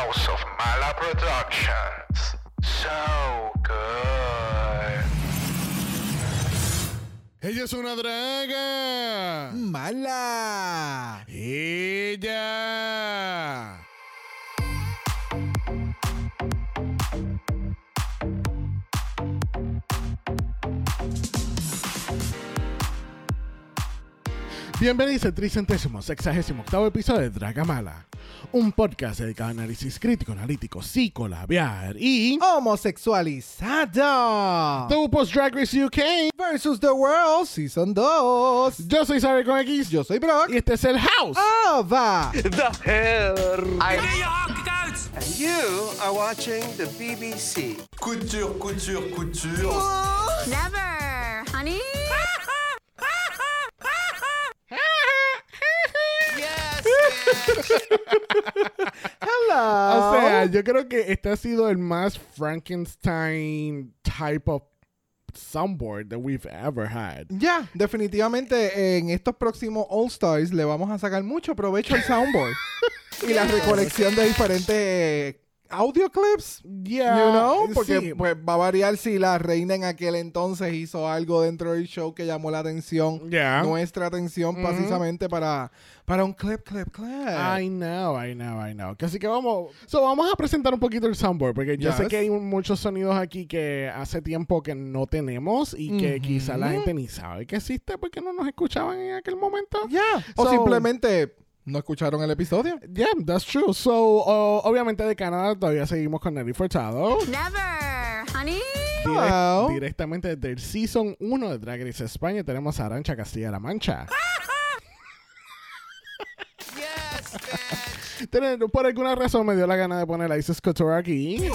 House of Mala Productions. So good. Ella es una draga. Mala. Ella. Bienvenidos al tricentésimo sexagésimo octavo episodio de Draga Mala, un podcast dedicado a análisis crítico, analítico, psicolabiar y Homosexualizado. The RuPaul's Drag Race UK. Versus the World Season 2. Yo soy Saber con X Yo soy Brock. y este es el House. Ava. the hair. I, And you are watching the BBC. couture, couture, couture. Never, honey. Hello. O sea, yo creo que este ha sido el más Frankenstein type of soundboard that we've ever had. Ya, definitivamente en estos próximos All Stars le vamos a sacar mucho provecho al soundboard y la recolección de diferentes audio clips. Yeah, You know, porque sí. pues va a variar si la reina en aquel entonces hizo algo dentro del show que llamó la atención, Yeah. nuestra atención precisamente para, para un clip, clip, clip. I know, I know, I know. Así que vamos, so vamos a presentar un poquito el soundboard, porque yo sé Yes. que hay muchos sonidos aquí que hace tiempo que no tenemos y que Ujú. quizá la gente ni sabe que existe porque no nos escuchaban en aquel momento. Ya. O So- simplemente no escucharon el episodio. Yeah, that's true. So, o- obviamente de Canadá todavía seguimos con Nelly Furtado. Never, honey. Direct- directamente desde el Season 1 de Drag Race España tenemos a Arancha Castilla-La Mancha. Tener- Por alguna razón me dio la gana de poner a Isis Couture aquí.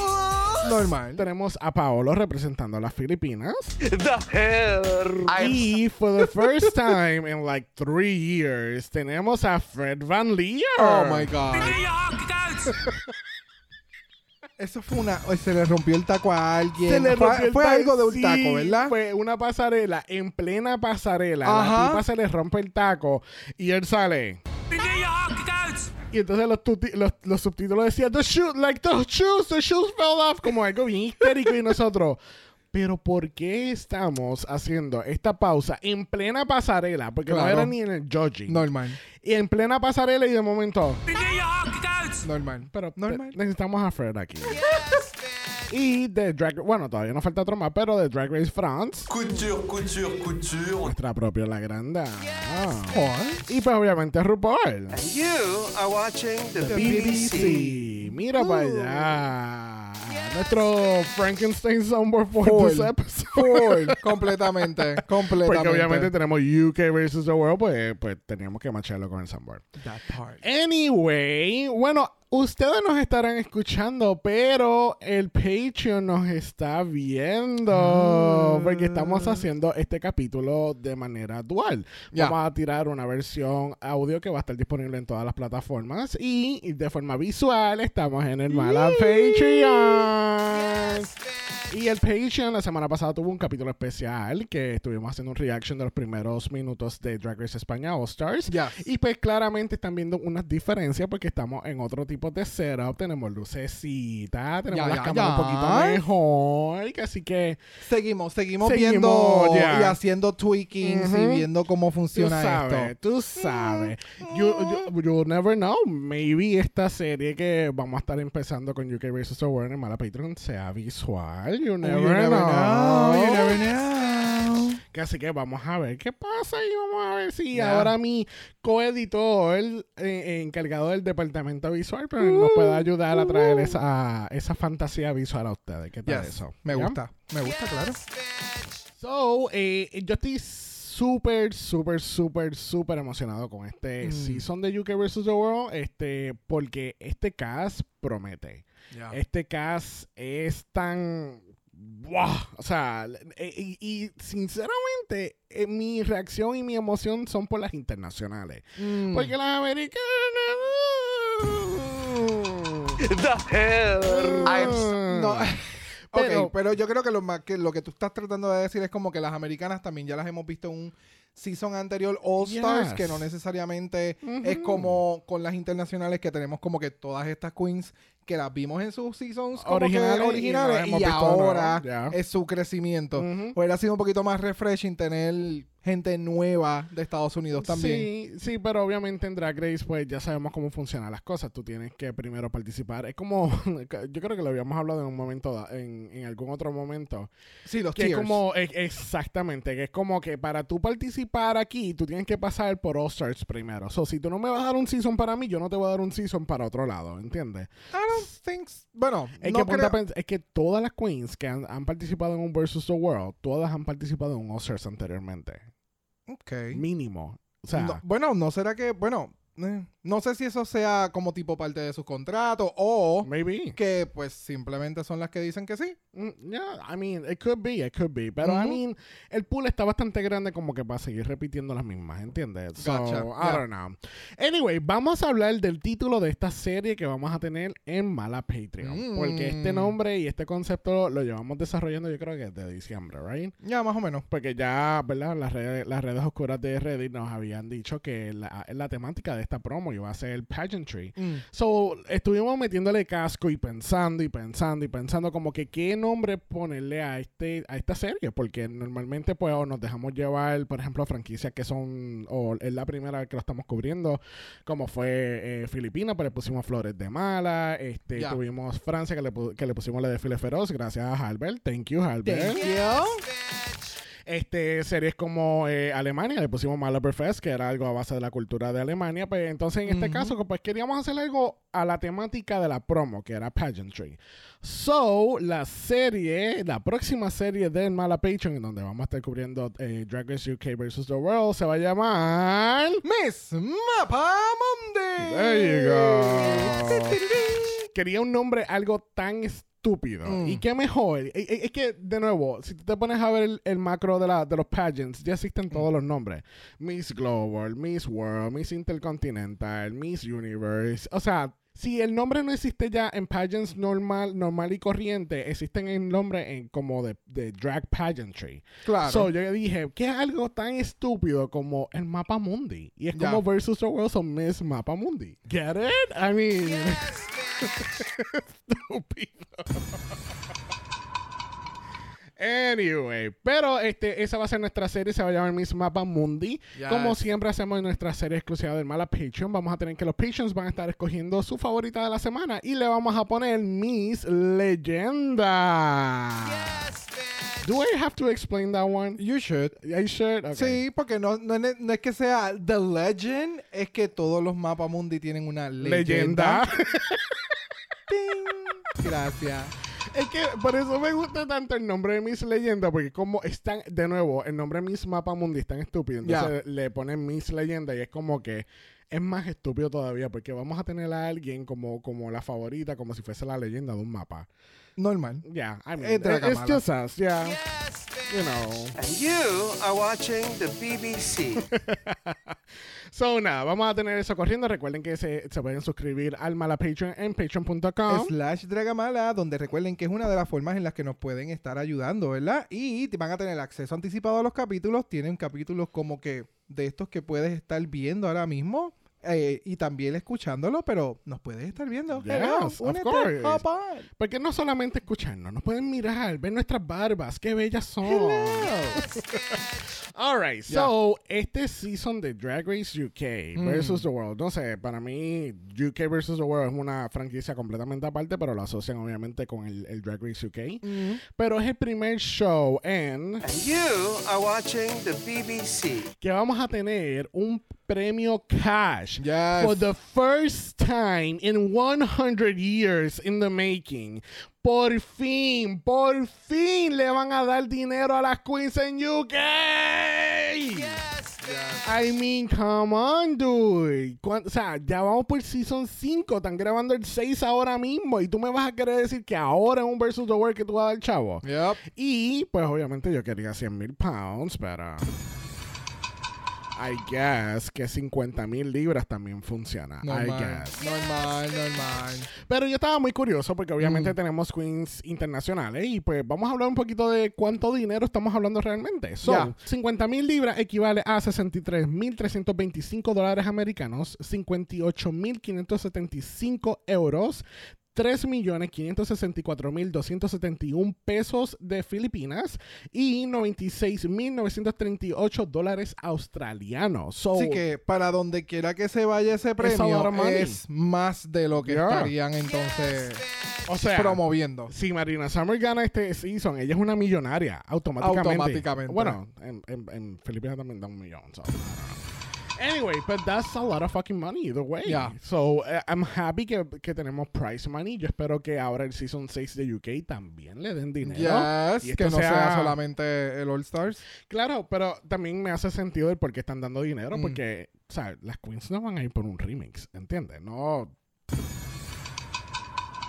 Normal. Tenemos a Paolo representando a las Filipinas. The hair. Y for the first time in like three years, tenemos a Fred Van Leer. Oh my God. Eso fue una. Se le rompió el taco a alguien. Se le fue rompió el fue taco, algo de un sí, taco, ¿verdad? Fue una pasarela, en plena pasarela. Ajá. La tipa se le rompe el taco y él sale. Y entonces los, tuti- los, los subtítulos decían, the shoes, like the shoes, the shoes fell off, como algo bien histérico y nosotros. Pero ¿por qué estamos haciendo esta pausa en plena pasarela? Porque no Claro. era ni en el judging. Normal. Y en plena pasarela y de momento. Normal. Pero Normal. necesitamos a Fred aquí. Y de Drag Bueno, todavía nos falta otro más, pero de Drag Race France. Couture, couture, couture. Nuestra propia La Granda. What? Y pues obviamente RuPaul. And you are watching the, BBC. BBC. Mira para allá. Nuestro Frankenstein soundboard for Full. this episode. Full. completamente. Completamente. Porque obviamente tenemos UK versus the World, pues, pues teníamos que macharlo con el soundboard. That part. Anyway, bueno, ustedes nos estarán escuchando, pero el Patreon nos está viendo. Ah. Porque estamos haciendo este capítulo de manera dual. Ya. Vamos a tirar una versión audio que va a estar disponible en todas las plataformas. Y de forma visual estamos en el Mala Patreon. Y el Patreon la semana pasada tuvo un capítulo especial que estuvimos haciendo un reaction de los primeros minutos de Drag Race España All Stars. Yes. Y pues claramente están viendo unas diferencias porque estamos en otro tipo de setup. Tenemos lucecitas, tenemos Ya, las ya, cámaras un poquito mejor. Así que Seguimos, seguimos, Seguimos, viendo y haciendo tweakings y Ujú. viendo cómo tú funciona sabes, esto. tú sabes. You, you- you'll never know. Maybe esta serie que vamos a estar empezando con UK vs. The World en Mala Patreon sea visual. You never, You never know. know, you never know. Que Así que vamos a ver qué pasa y vamos a ver si ahora mi coeditor, eh, encargado del departamento visual, pero nos puede ayudar a traer esa, esa fantasía visual a ustedes. ¿Qué tal Yes. eso? Me ¿Ya? gusta, me gusta, claro. So, eh, yo estoy súper, súper, súper, súper emocionado con este Mm. season de UK vs. The World, este, porque este cast promete. Este cast es tan... ¡Wow! O sea, eh, y, y sinceramente, eh, mi reacción y mi emoción son por las internacionales. Mm. Porque las americanas... The hair. No. Pero, ok, pero yo creo que lo, más que lo que tú estás tratando de decir es como que las americanas también ya las hemos visto en un season anterior All Stars, Yes. que no necesariamente es como con las internacionales que tenemos como que todas estas queens que las vimos en sus seasons como que Originales y originales y, ahora es su crecimiento. Hubiera sido un poquito más refreshing tener gente nueva de Estados Unidos también. Sí, sí, pero obviamente en Drag Race, pues ya sabemos cómo funcionan las cosas. Tú tienes que primero participar. Es como, yo creo que lo habíamos hablado en un momento, en, en algún otro momento. Sí, los Que es como, exactamente, que es como que para tú participar aquí, tú tienes que pasar por All Stars primero. So, si tú no me vas a dar un season para mí, yo no te voy a dar un season para otro lado, ¿entiendes? I don't think... Bueno, Es, no que, creo- es que todas las queens que han, han participado en un Versus the World, todas han participado en un All Stars anteriormente. Ok. Mínimo. O sea, No, bueno, no será que, bueno, eh, no sé si eso sea como tipo parte de sus contratos o maybe. que pues simplemente son las que dicen que sí. Mm, Yeah, I mean, it could be, it could be. Pero, I mean, el pool está bastante grande como que para seguir repitiendo las mismas, ¿entiendes? So, Gotcha, I yeah. don't know. Anyway, vamos a hablar del título de esta serie que vamos a tener en Mala Patreon. Mm. Porque este nombre y este concepto lo llevamos desarrollando yo creo que desde diciembre, ¿right? Ya, más o menos. Porque ya, ¿verdad? Las redes, las redes oscuras de Reddit nos habían dicho que la, la temática de esta promo iba a ser el pageantry. Mm. So, estuvimos metiéndole casco y pensando y pensando y pensando como que qué nombre ponerle a este a esta serie, porque normalmente pues o nos dejamos llevar, por ejemplo, franquicias que son o es la primera vez que lo estamos cubriendo, como fue eh, Filipinas, pues le pusimos Flores de Mala, este tuvimos Francia que le, que le pusimos la de File Feroz, gracias a Halbert, thank you Halbert. Este, series como eh, Alemania, le pusimos Malaberfest, que era algo a base de la cultura de Alemania. Pues entonces, en este Ujú. caso, pues queríamos hacer algo a la temática de la promo, que era pageantry. So, la serie, la próxima serie del Mala Patreon, en donde vamos a estar cubriendo eh, Drag Race UK vs. The World, se va a llamar. Miss Mapa Mundi. There you go. Quería un nombre algo tan estúpido. Mm. Y qué mejor. Es, que, de nuevo, si tú te pones a ver el, el macro de, la, de los pageants, ya existen todos los nombres. Miss Global, Miss World, Miss Intercontinental, Miss Universe. O sea, si el nombre no existe ya en pageants normal, normal y corriente, existen en nombre en, como de, de drag pageantry. Claro. So, yo dije, ¿qué es algo tan estúpido como el mapa mundi? Y es como versus the world, so Miss Mapa Mundi. Get it? I mean, estúpido. Anyway, pero este, esa va a ser nuestra serie, se va a llamar Miss Mapa Mundi. Yes. Como siempre hacemos en nuestra serie exclusiva del Mala Patreon, vamos a tener que los Patreons van a estar escogiendo su favorita de la semana y le vamos a poner Miss Leyenda. Do I have to explain that one? You should. I should. Okay. Sí, porque no, no, es- no es que sea The Legend, es que todos los mapas mundi tienen una leyenda. Leyenda. Gracias. Es que por eso me gusta tanto el nombre de Miss Leyenda, porque como están, de nuevo, el nombre Miss Mapa Mundi es tan estúpido. Entonces le ponen Miss Leyenda y es como que es más estúpido todavía, porque vamos a tener a alguien como, como la favorita, como si fuese la leyenda de un mapa. Normal. Yeah, I mean, it's just us, yeah. You know. And you are watching the BBC. So, nada, vamos a tener eso corriendo. Recuerden que se, se pueden suscribir al Mala Patreon en patreon.com. Slash Dragamala, donde recuerden que es una de las formas en las que nos pueden estar ayudando, ¿verdad? Y van a tener acceso anticipado a los capítulos. Tienen capítulos como que de estos que puedes estar viendo ahora mismo. Eh, y también escuchándolo, pero nos puedes estar viendo. Yes, Hello, of course. Porque no solamente escucharnos, nos pueden mirar, ver nuestras barbas, qué bellas son. Alright, so este season de Drag Race UK Mm. versus The World, no sé, para mí UK versus The World es una franquicia completamente aparte, pero lo asocian obviamente con el, el Drag Race UK. Mm. Pero es el primer show en and you are watching the BBC. que vamos a tener un premio cash Yes. for the first time in 100 years in the making. Por fin, por fin le van a dar dinero a las queens en UK. I mean, come on, dude. O sea, ya vamos por season 5. Están grabando el 6 ahora mismo. Y tú me vas a querer decir que ahora es un versus the world que tú vas a dar, chavo. Yep. Y pues obviamente yo quería 100 mil pounds, pero. I guess que 50 mil libras también funciona. I Normal, guess. normal, normal. Pero yo estaba muy curioso porque obviamente Mm. tenemos queens internacionales y pues vamos a hablar un poquito de cuánto dinero estamos hablando realmente. So. 50 mil libras equivale a 63 mil 325 dólares americanos, 58 mil 575 euros. 3.564.271 pesos de Filipinas y 96.938 dólares australianos. So, Así que para donde quiera que se vaya ese premio es más de lo que Yeah. estarían entonces o sea, promoviendo. Si Marina Summer gana este season, ella es una millonaria automáticamente. Automáticamente. Bueno, en, en, en Filipinas también da un millón. so. Anyway, but that's a lot of fucking money either way. Yeah. So, uh, I'm happy que, que tenemos prize money. Yo espero que ahora el season 6 de UK también le den dinero. Yes, Y que no sea, solamente el All Stars. Claro, pero también me hace sentido el por qué están dando dinero. Mm. Porque, o sea, las queens no van a ir por un remix, ¿entiendes? No,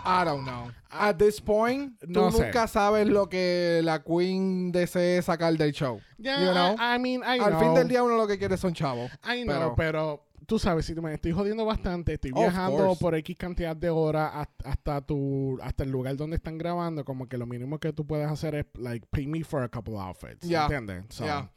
I don't know. At this point, tú No sé. nunca sabes lo que la Queen desee sacar del show. Yeah, you know? I, I mean, I Al know. fin del día uno lo que quiere son chavos. I know, Pero- pero, tú sabes, si me estoy jodiendo bastante, estoy viajando por X cantidad de horas hasta, hasta tu hasta el lugar donde están grabando, como que lo mínimo que tú puedes hacer es like pay me for a couple outfits, Yeah. ¿entiendes? So, Yeah.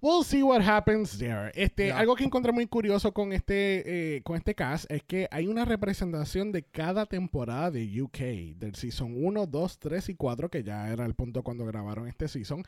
we'll see what happens there. Este, Yeah. algo que encontré muy curioso con este eh, con este cast es que hay una representación de cada temporada de UK, del season 1, 2, 3 y 4, que ya era el punto cuando grabaron este season.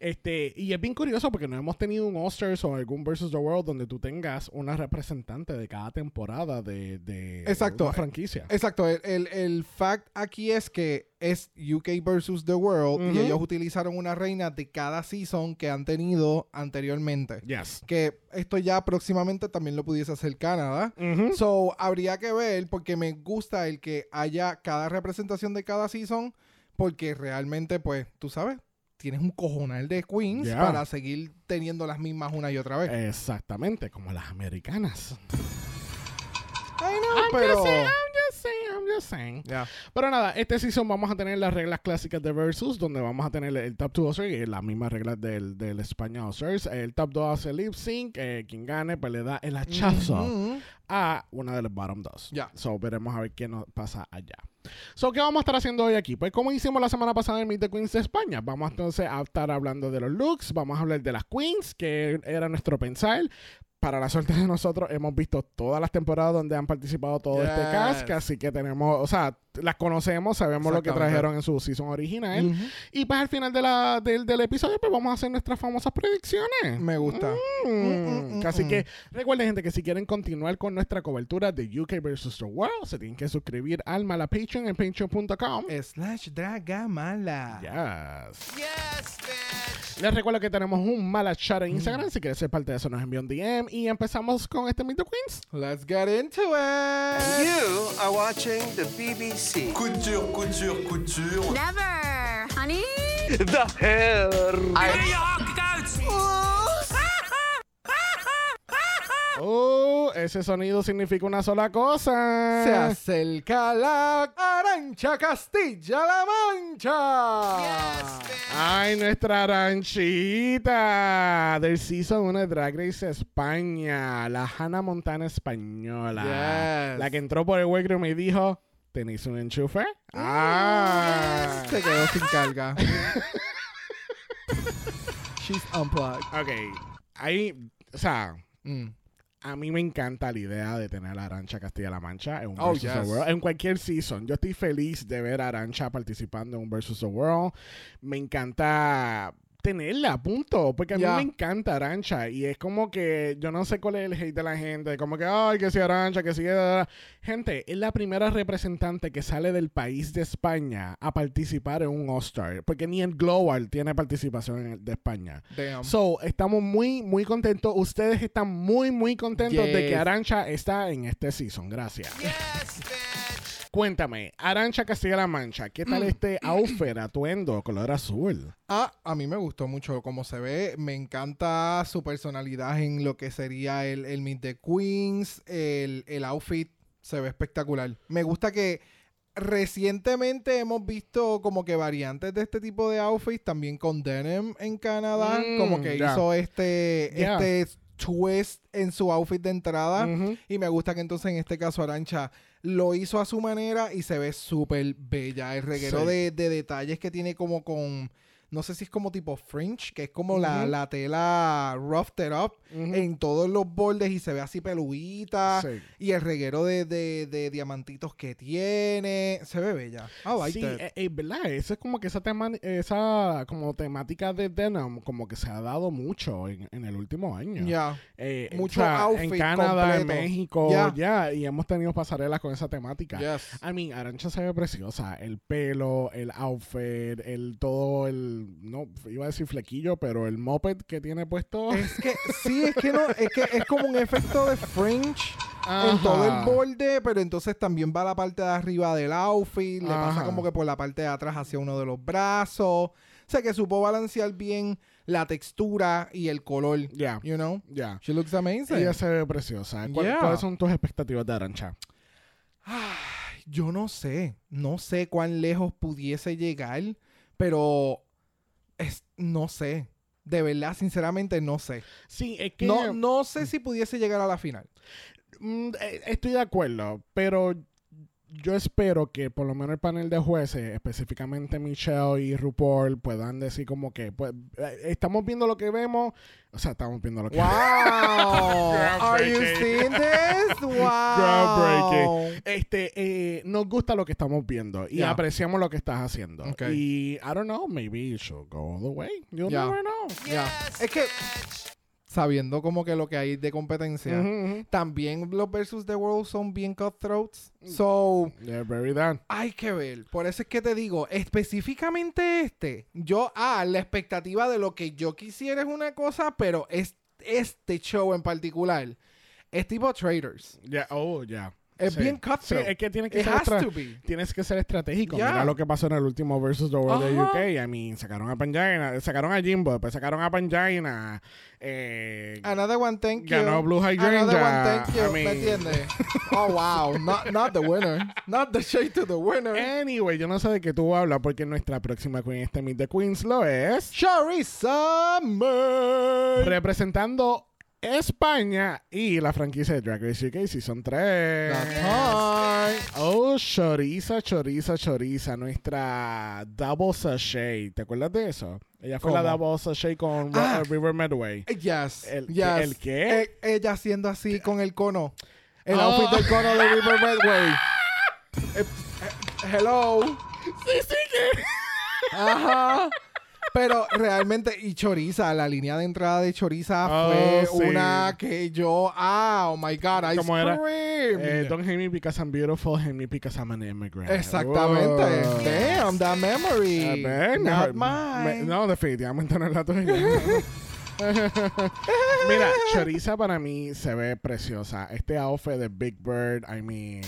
Este, y es bien curioso porque no hemos tenido un All-Stars o algún Versus the World donde tú tengas una representante de cada temporada de, de Exacto. una franquicia. Exacto, el, el, el fact aquí es que es UK versus The World y ellos utilizaron una reina de cada season que han tenido anteriormente. Yes. Que esto ya próximamente también lo pudiese hacer Canadá. So, habría que ver porque me gusta el que haya cada representación de cada season porque realmente, pues, tú sabes, tienes un cojonal de queens Yeah. para seguir teniendo las mismas una y otra vez. Exactamente, como las americanas. Ay, no, I'm pero... just saying, I'm just saying, I'm just saying. Ya. Pero nada, este season vamos a tener las reglas clásicas de Versus, donde vamos a tener el top 2 Oscars y las mismas reglas del, del España Oscars. El top 2 hace lip sync, eh, quien gane pues le da el hachazo Ujú. a una de los bottom 2. Ya. So veremos a ver qué nos pasa allá. So, ¿qué vamos a estar haciendo hoy aquí? Pues como hicimos la semana pasada en Meet the Queens de España, vamos entonces a estar hablando de los looks, vamos a hablar de las queens, que era nuestro pensar. Para la suerte de nosotros, hemos visto todas las temporadas donde han participado todo este Yes. cast, así que tenemos, o sea, las conocemos, sabemos lo que trajeron en su season original. Y pues al final de la, del, del episodio, pues vamos a hacer nuestras famosas predicciones. Me gusta. Mm. Mm, mm, Así mm. que recuerden, gente, que si quieren continuar con nuestra cobertura de UK vs. The World, se tienen que suscribir al Mala Patreon en patreon.com. Slash Dragamala. Yes. Yes, bitch. Les recuerdo que tenemos un mala chat en Instagram. Si quieres ser parte de eso, nos envía un DM. Y empezamos con este Meet the Queens. Let's get into it. You are watching the BBC. Couture, couture, couture. Never, honey. The hell. Oh, ese sonido significa una sola cosa. Se acerca la Arancha Castilla-La Mancha. Ay, nuestra aranchita del Season 1 de Drag Race España, la Hannah Montana española. Yes. La que entró por el workroom y dijo, ¿tenéis un enchufe? Ah. Se quedó sin carga. She's unplugged. Ok, ahí, o sea, Mm. A mí me encanta la idea de tener a Arancha Castilla-La Mancha en un Oh, Versus the. World. En cualquier season. Yo estoy feliz de ver a Arancha participando en un Versus the World. Me encanta tenerla, punto. Porque a Ya. mí me encanta Arancha. Y es como que yo no sé cuál es el hate de la gente. Como que, ay, que si Arancha, que si. Gente, es la primera representante que sale del país de España a participar en un All-Star. Porque ni el Global tiene participación en el de España. Damn. So, estamos muy, muy contentos. Ustedes están muy, muy contentos de que Yes. Arancha está en este season. Gracias. Cuéntame, Arancha Castilla-La Mancha, ¿qué Mm. tal este outfit, atuendo, color azul? Ah, a mí me gustó mucho cómo se ve. Me encanta su personalidad en lo que sería el, el Meet the Queens. El, el outfit se ve espectacular. Me gusta que recientemente hemos visto como que variantes de este tipo de outfits también con Denim en Canadá. Mm, como que ya. hizo este, este twist en su outfit de entrada. Y me gusta que entonces en este caso Arancha lo hizo a su manera y se ve súper bella. El reguero Sí. de, de detalles que tiene como con, no sé si es como tipo fringe, que es como la, Ujú. la tela roughed it up Ujú. en todos los bordes y se ve así peluita. Sí. Y el reguero de, de- de diamantitos que tiene. Se ve bella. Like sí, that. eh, eh, ¿verdad? Eso es como que esa, tema, esa como temática de denim como que se ha dado mucho en, en el último año. Ya. Eh, Mucho o sea, outfit en Canadá, en completo. México, Ya. ya, y hemos tenido pasarelas con esa temática. Yes. I mean, Arancha se ve preciosa. El pelo, el outfit, el todo el. No, iba a decir flequillo, pero el moped que tiene puesto. Es que, sí, es que no, es que es como un efecto de fringe en todo el borde, pero entonces también va la parte de arriba del outfit, le pasa como que por la parte de atrás hacia uno de los brazos. O sea que supo balancear bien la textura y el color. Ya. You know? Ya. She looks amazing. Ella se ve preciosa. ¿Cuál- Yeah. ¿Cuáles son tus expectativas de Arancha? Yo no sé, no sé cuán lejos pudiese llegar, pero es, no sé. De verdad, sinceramente, no sé. Sí, es que. No, no sé si pudiese llegar a la final. Mm, eh, Estoy de acuerdo, pero yo espero que por lo menos el panel de jueces, específicamente Michelle y RuPaul, puedan decir como que pues, eh, estamos viendo lo que vemos, o sea, estamos viendo lo que Wow. Are you seeing this? Wow. Groundbreaking. Este, eh, nos gusta lo que estamos viendo y Yeah. apreciamos lo que estás haciendo. Ok. Y I don't know, maybe you should go all the way. You Yeah. never know. Ya. Es que sabiendo como que lo que hay de competencia, también los versus the world son bien cutthroats. So, They're very done. hay que ver. Por eso es que te digo, específicamente este, yo, ah, la expectativa de lo que yo quisiera es una cosa, pero es, este show en particular es tipo Traders. Yeah, oh, yeah. Es Sí. bien cutthroat. Sí, es que tiene que It ser tienes que ser estratégico. Yeah. Mira lo que pasó en el último versus the world de Ajá. UK. I mean, sacaron a Pangina, sacaron a Jimbo, después sacaron a Pangina. Eh, Another one, thank you. Ganó Blue Another Hydrangea. one, thank you. I ¿Me entiendes? Oh, wow. Not, not the winner. Not the shade to the winner. Anyway, yo no sé de qué tú hablas porque nuestra próxima queen este Meet the Queens lo es Shari Summer. representando España y la franquicia de Drag Race UK Season 3. That's right. Oh, choriza, choriza, choriza, nuestra Double Sachet. ¿Te acuerdas de eso? Ella fue la. Double Sachet con Ah. Ro- River Medway. Yes. ¿El qué- yes. el qué? E- ella haciendo así con el cono. El Oh. outfit del cono de River Medway. Eh, eh, hello. Sí, sí, que. Ajá. Pero realmente, y Choriza, la línea de entrada de Choriza Oh, fue sí. una que yo, ah, oh my God, I ¿Cómo era? Eh, don't hate me because I'm beautiful, hate me because I'm an immigrant. Exactamente. Oh. Damn, that memory. ver, Not me- mine. no, definitivamente no es la tuya. Mira, Choriza para mí se ve preciosa. Este outfit de Big Bird, I mean.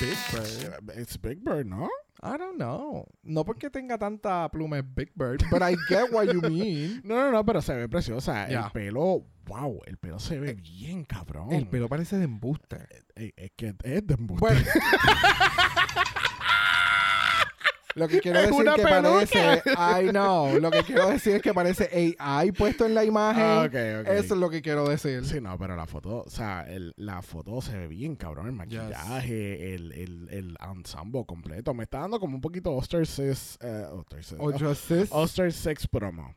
Big Bird. It's Big Bird, ¿no? I don't know. No porque tenga tanta pluma es Big Bird, but I get what you mean. No, no, no, pero se ve preciosa. Ya. El pelo, wow, el pelo se ve bien cabrón. El pelo parece de embuste. Eh, Es que es de embuste. Bueno. Lo que quiero Es decir una que parece, I know, lo que quiero decir es que parece AI puesto en la imagen. Ah. Eso es lo que quiero decir. Sí, no, pero la foto, o sea, el- la foto se ve bien cabrón, el maquillaje, el, el, el ensemble completo. Me está dando como un poquito Oster 6, eh, Oster 6, Ocho sis. Oster 6 promo.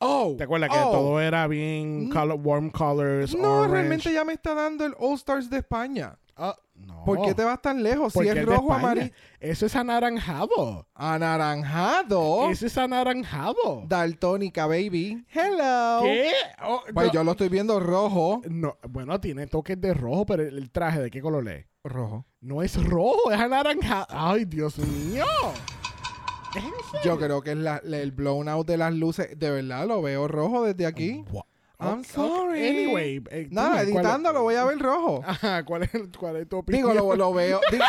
Oh, ¿Te acuerdas que oh. todo era bien Mm. color- warm colors, No, orange? realmente ya me está dando el All Stars de España. Ah, no. ¿Por qué te vas tan lejos? Si es rojo, amarillo, Eso es anaranjado. anaranjado, Eso es anaranjado. daltónica, baby. Hello. ¿Qué? Oh, Pues no. yo lo estoy viendo rojo. No, bueno, tiene toques de rojo, pero el, el traje, ¿de qué color es? Rojo. No es rojo, es anaranjado. Ay, Dios mío. Yo creo que es la- el blown out de las luces. De verdad, lo veo rojo desde aquí. Gua- I'm sorry. Anyway, eh, Nada, dime, ¿cuál- editando lo voy a ver rojo. Ajá, ¿cuál es, cuál es tu opinión? Digo, lo, lo veo. digo-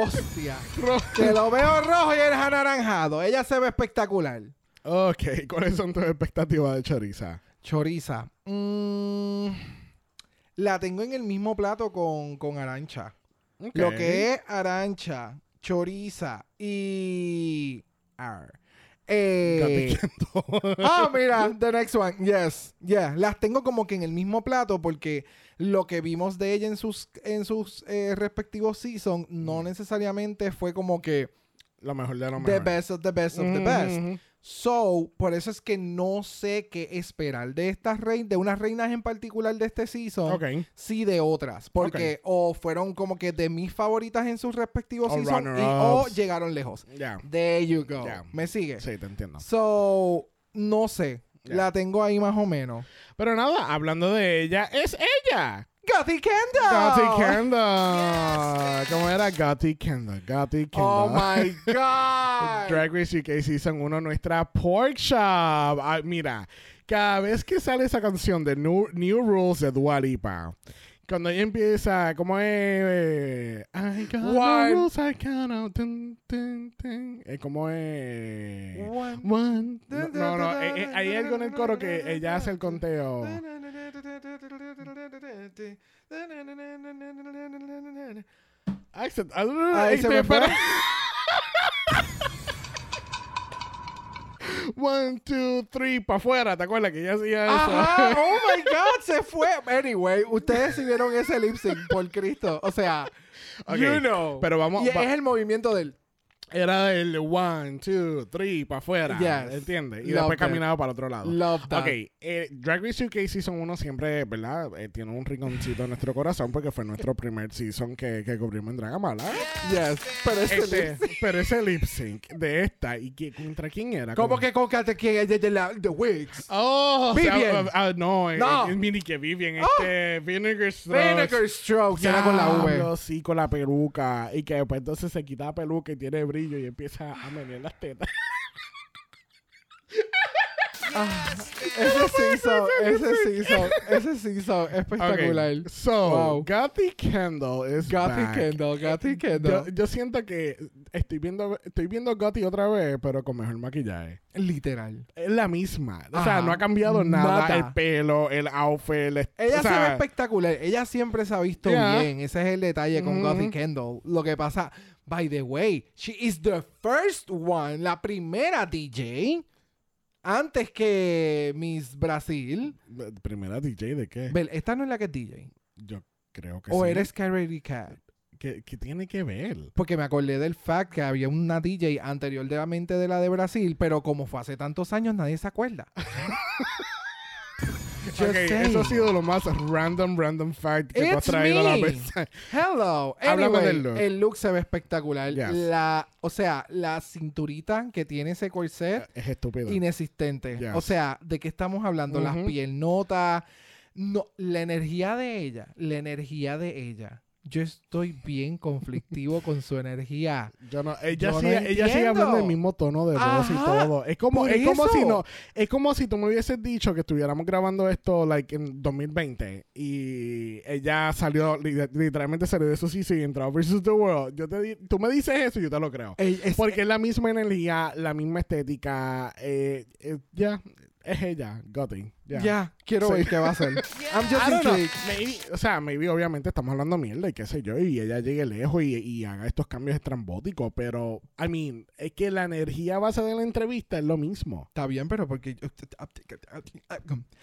hostia. Rojo. Que lo veo rojo y eres anaranjado. Ella se ve espectacular. Ok, ¿cuáles son tus expectativas de Choriza? Choriza. Mm, la tengo en el mismo plato con, con Arancha. Lo que es Arancha, Choriza y. ar, Eh, ah, mira, the next one. Yes. Yeah. Las tengo como que en el mismo plato porque lo que vimos de ella en sus, en sus eh, respectivos seasons no necesariamente fue como que Lo mejor de lo the mejor. best of the best of the Ujú, best. So, por eso es que no sé qué esperar de estas reinas, de unas reinas en particular de este season. Ok. Sí, de otras. Porque o fueron como que de mis favoritas en sus respectivos O seasons y- o llegaron lejos. Ya. There you go. Ya. ¿Me sigue? Sí, te entiendo. So, no sé. La tengo ahí más o menos. Pero nada, hablando de ella, es ella. Gotti Kendall. Gotti Kendall. ¿Cómo era? Gotti Kendall. Gotti Kendall. Oh my God. Drag Race UK Season 1, nuestra Pork Shop. Ah, mira, cada vez que sale esa canción de New, New Rules de Dua Lipa, cuando ella empieza, ¿cómo es? Eh, I got no One. rules, I count. Dun, dun, dun. Eh, ¿Cómo es? One. One. No, no, no, eh, eh, hay algo en el coro que ella hace el conteo. Se, ah, Ahí se me fue. One, two, three, para afuera. ¿Te acuerdas que ella hacía eso? Ajá, oh my God, se fue. Anyway, ustedes si vieron ese lip sync, por Cristo. O sea, Ok, you know. pero vamos- Y va- es el movimiento del. Era el one, two, three, para afuera. Yes. ¿Entiendes? Y Love después that. caminaba para el otro lado. Love that. Ok, eh, Drag Race UK Season 1 siempre, ¿verdad? Eh, tiene un rinconcito en nuestro corazón porque fue nuestro primer season que, que cubrimos en Dragamala. Yes. Pero ese Este, lip sync. pero ese lip sync de esta, ¿y que, contra quién era? ¿Cómo Como- que con que que de, de la The Wigs? Oh, o sea, Vivian. ah, no, eh, No. eh, mini que Vivian, este Vinegar Strokes. Vinegar Strokes era con la V. Sí, con la peluca. Y que después entonces se quita la peluca y tiene brillo y empieza a menear las tetas. Ese season, ese season, ese season espectacular. So, Wow. Gotti Kendall es back. Kendall, Gotti Yo, Kendall. yo siento que estoy viendo estoy viendo Gotti otra vez, pero con mejor maquillaje. Literal. Es la misma. O sea, no ha cambiado nada. El pelo, el outfit. el est- Ella o se sea, ve espectacular. Ella siempre se ha visto Yeah. bien. Ese es el detalle con Ujú. Gotti Kendall. Lo que pasa, by the way, she is the first one, la primera DJ, antes que Miss Brasil. Primera DJ de qué? Bel, esta no es la que es DJ. Yo creo que O sí. eres Carrie Cat. ¿Qué, qué tiene que ver? Porque me acordé del fact que había una DJ anteriormente de la de Brasil, pero como fue hace tantos años, nadie se acuerda. Eso ha sido lo más random, random fact que tú has It's traído a la me. mesa. Hello. Anyway, del look. El look se ve espectacular. Yes. La, o sea, la cinturita que tiene ese corset, Es estúpido. inexistente. Yes. O sea, ¿de qué estamos hablando? Las Ujú. piernotas. No, la energía de ella, la energía de ella. Yo estoy bien conflictivo con su energía. Yo no, ella, Yo no sigue, ella sigue entiendo. hablando el mismo tono de voz y todo. Es como, es como si no, es como si tú me hubieses dicho que estuviéramos grabando esto like en 2020 y ella salió li- literalmente salió de su sitio y entró a Versus the World. Yo te di- tú me dices eso y yo te lo creo. Es- Porque es la misma energía, la misma estética, eh, eh, ya es ella, Gotti. Ya. ya, quiero Sí. ver qué va a hacer. I'm just I don't know. Maybe, o sea, maybe obviamente estamos hablando mierda y qué sé yo, y ella llegue lejos y, y haga estos cambios estrambóticos, pero, I mean, es que la energía base de la entrevista es lo mismo. Está bien, pero porque...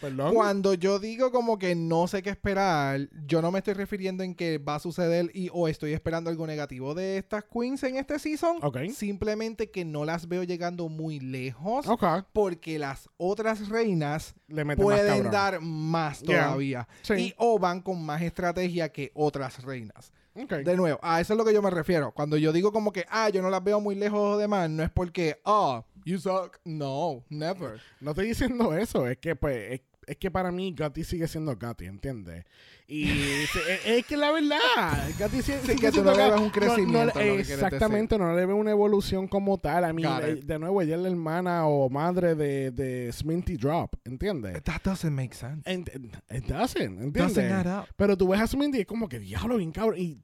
Perdón. Cuando yo digo como que no sé qué esperar, yo no me estoy refiriendo en que va a suceder y o estoy esperando algo negativo de estas queens en este season. Ok. Simplemente que no las veo llegando muy lejos Ok. porque las otras reinas Le mete más pueden dar más Yeah. todavía. Sí. Y o van con más estrategia que otras reinas. De nuevo, a eso es lo que yo me refiero. Cuando yo digo como que, ah, yo no las veo muy lejos o demás, no es porque, ah, you suck. No, never. No estoy diciendo eso, es que pues es, es que para mí Gotti sigue siendo Gotti, ¿entiendes? Y se- es, es que la verdad, Gotti sigue, Sí, sigue que tú siendo no le Gotti. ves un crecimiento, exactamente, no le veo una evolución como tal. A mí, eh, de nuevo, ella es la hermana o madre de, de Sminty Drop, ¿entiendes? That doesn't make sense. And, it doesn't, ¿entiendes? Doesn't add up. Pero tú ves a Sminty y es como que diablo, bien cabrón. Y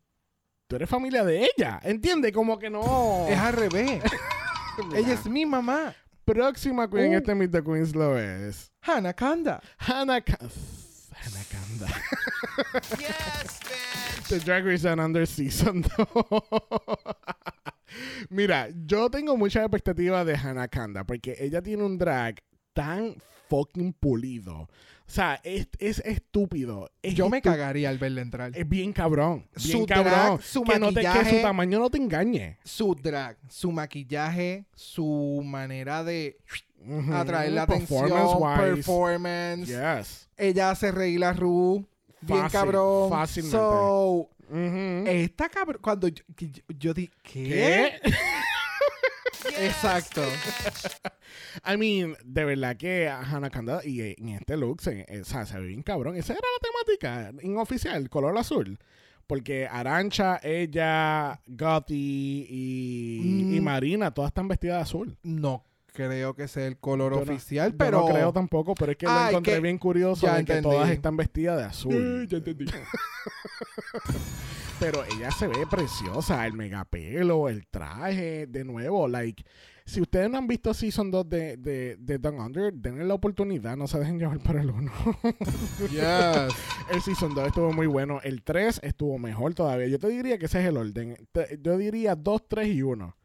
tú eres familia de ella, ¿entiendes? Como que no. Es al revés. Ella es mi mamá. Próxima queen, Uh. este Meet the Queens lo es. Hannah Kanda. Hannah Ka- Hannah Kanda. The Drag Race Down Under Season 2. Mira, yo tengo muchas expectativas de Hannah Kanda porque ella tiene un drag tan fucking pulido. O sea, es, es estúpido. Es Yo me cagaría al verla entrar. Es bien cabrón. Bien Su cabrón. drag, su que, no te, que su tamaño no te engañe. Su drag, su maquillaje, su manera de atraer la atención, Performance-wise. performance. Yes. Ella hace reír a Ru. Bien Fácil, cabrón. fácilmente. So, esta cabrón. Cuando yo, que yo, yo di. ¿Qué? ¿Qué? Exacto. I mean, de verdad que Hannah Kanda y en este look se, eh, o sea, se ve bien cabrón. Esa era la temática inoficial, color azul. Porque Arancha, ella, Gotti y, y Mm. Marina, todas están vestidas de azul. No creo que sea el color Yo no- oficial, yo pero. no creo tampoco, pero es que lo Ay, encontré que- bien curioso ya de que entendí. todas están vestidas de azul. ya entendí. Pero ella se ve preciosa, el megapelo, el traje, de nuevo, like, si ustedes no han visto Season 2 de, de, de Down Under, denle la oportunidad, no se dejen llevar para el 1. Yes. el Season 2 estuvo muy bueno, el 3 estuvo mejor todavía. Yo te diría que ese es el orden. Yo diría 2, 3 y 1.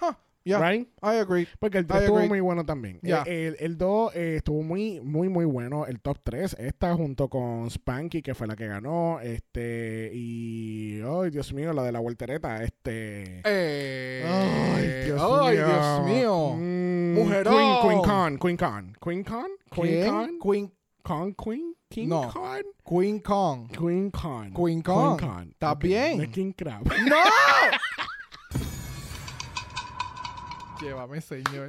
Huh, yeah, Right? I agree. Porque el 3 I estuvo agree. muy bueno también. Ya. Eh, El, el 2 eh, estuvo muy, muy, muy bueno. El top 3 está junto con Spanky, que fue la que ganó. Este, y. Ay, Dios mío, la de la voltereta. Este. Eh, Ay, Dios ay, mío. Dios mío. Mm, Mujerón. Queen, Queen Con, Queen Con. Queen Con? Queen. Con? Queen, Con Queen? King No. Con? Queen Kong. Queen Con. Queen Con. Con. ¿Está Ok, bien? no es King Crab. ¡No! Llévame, señor.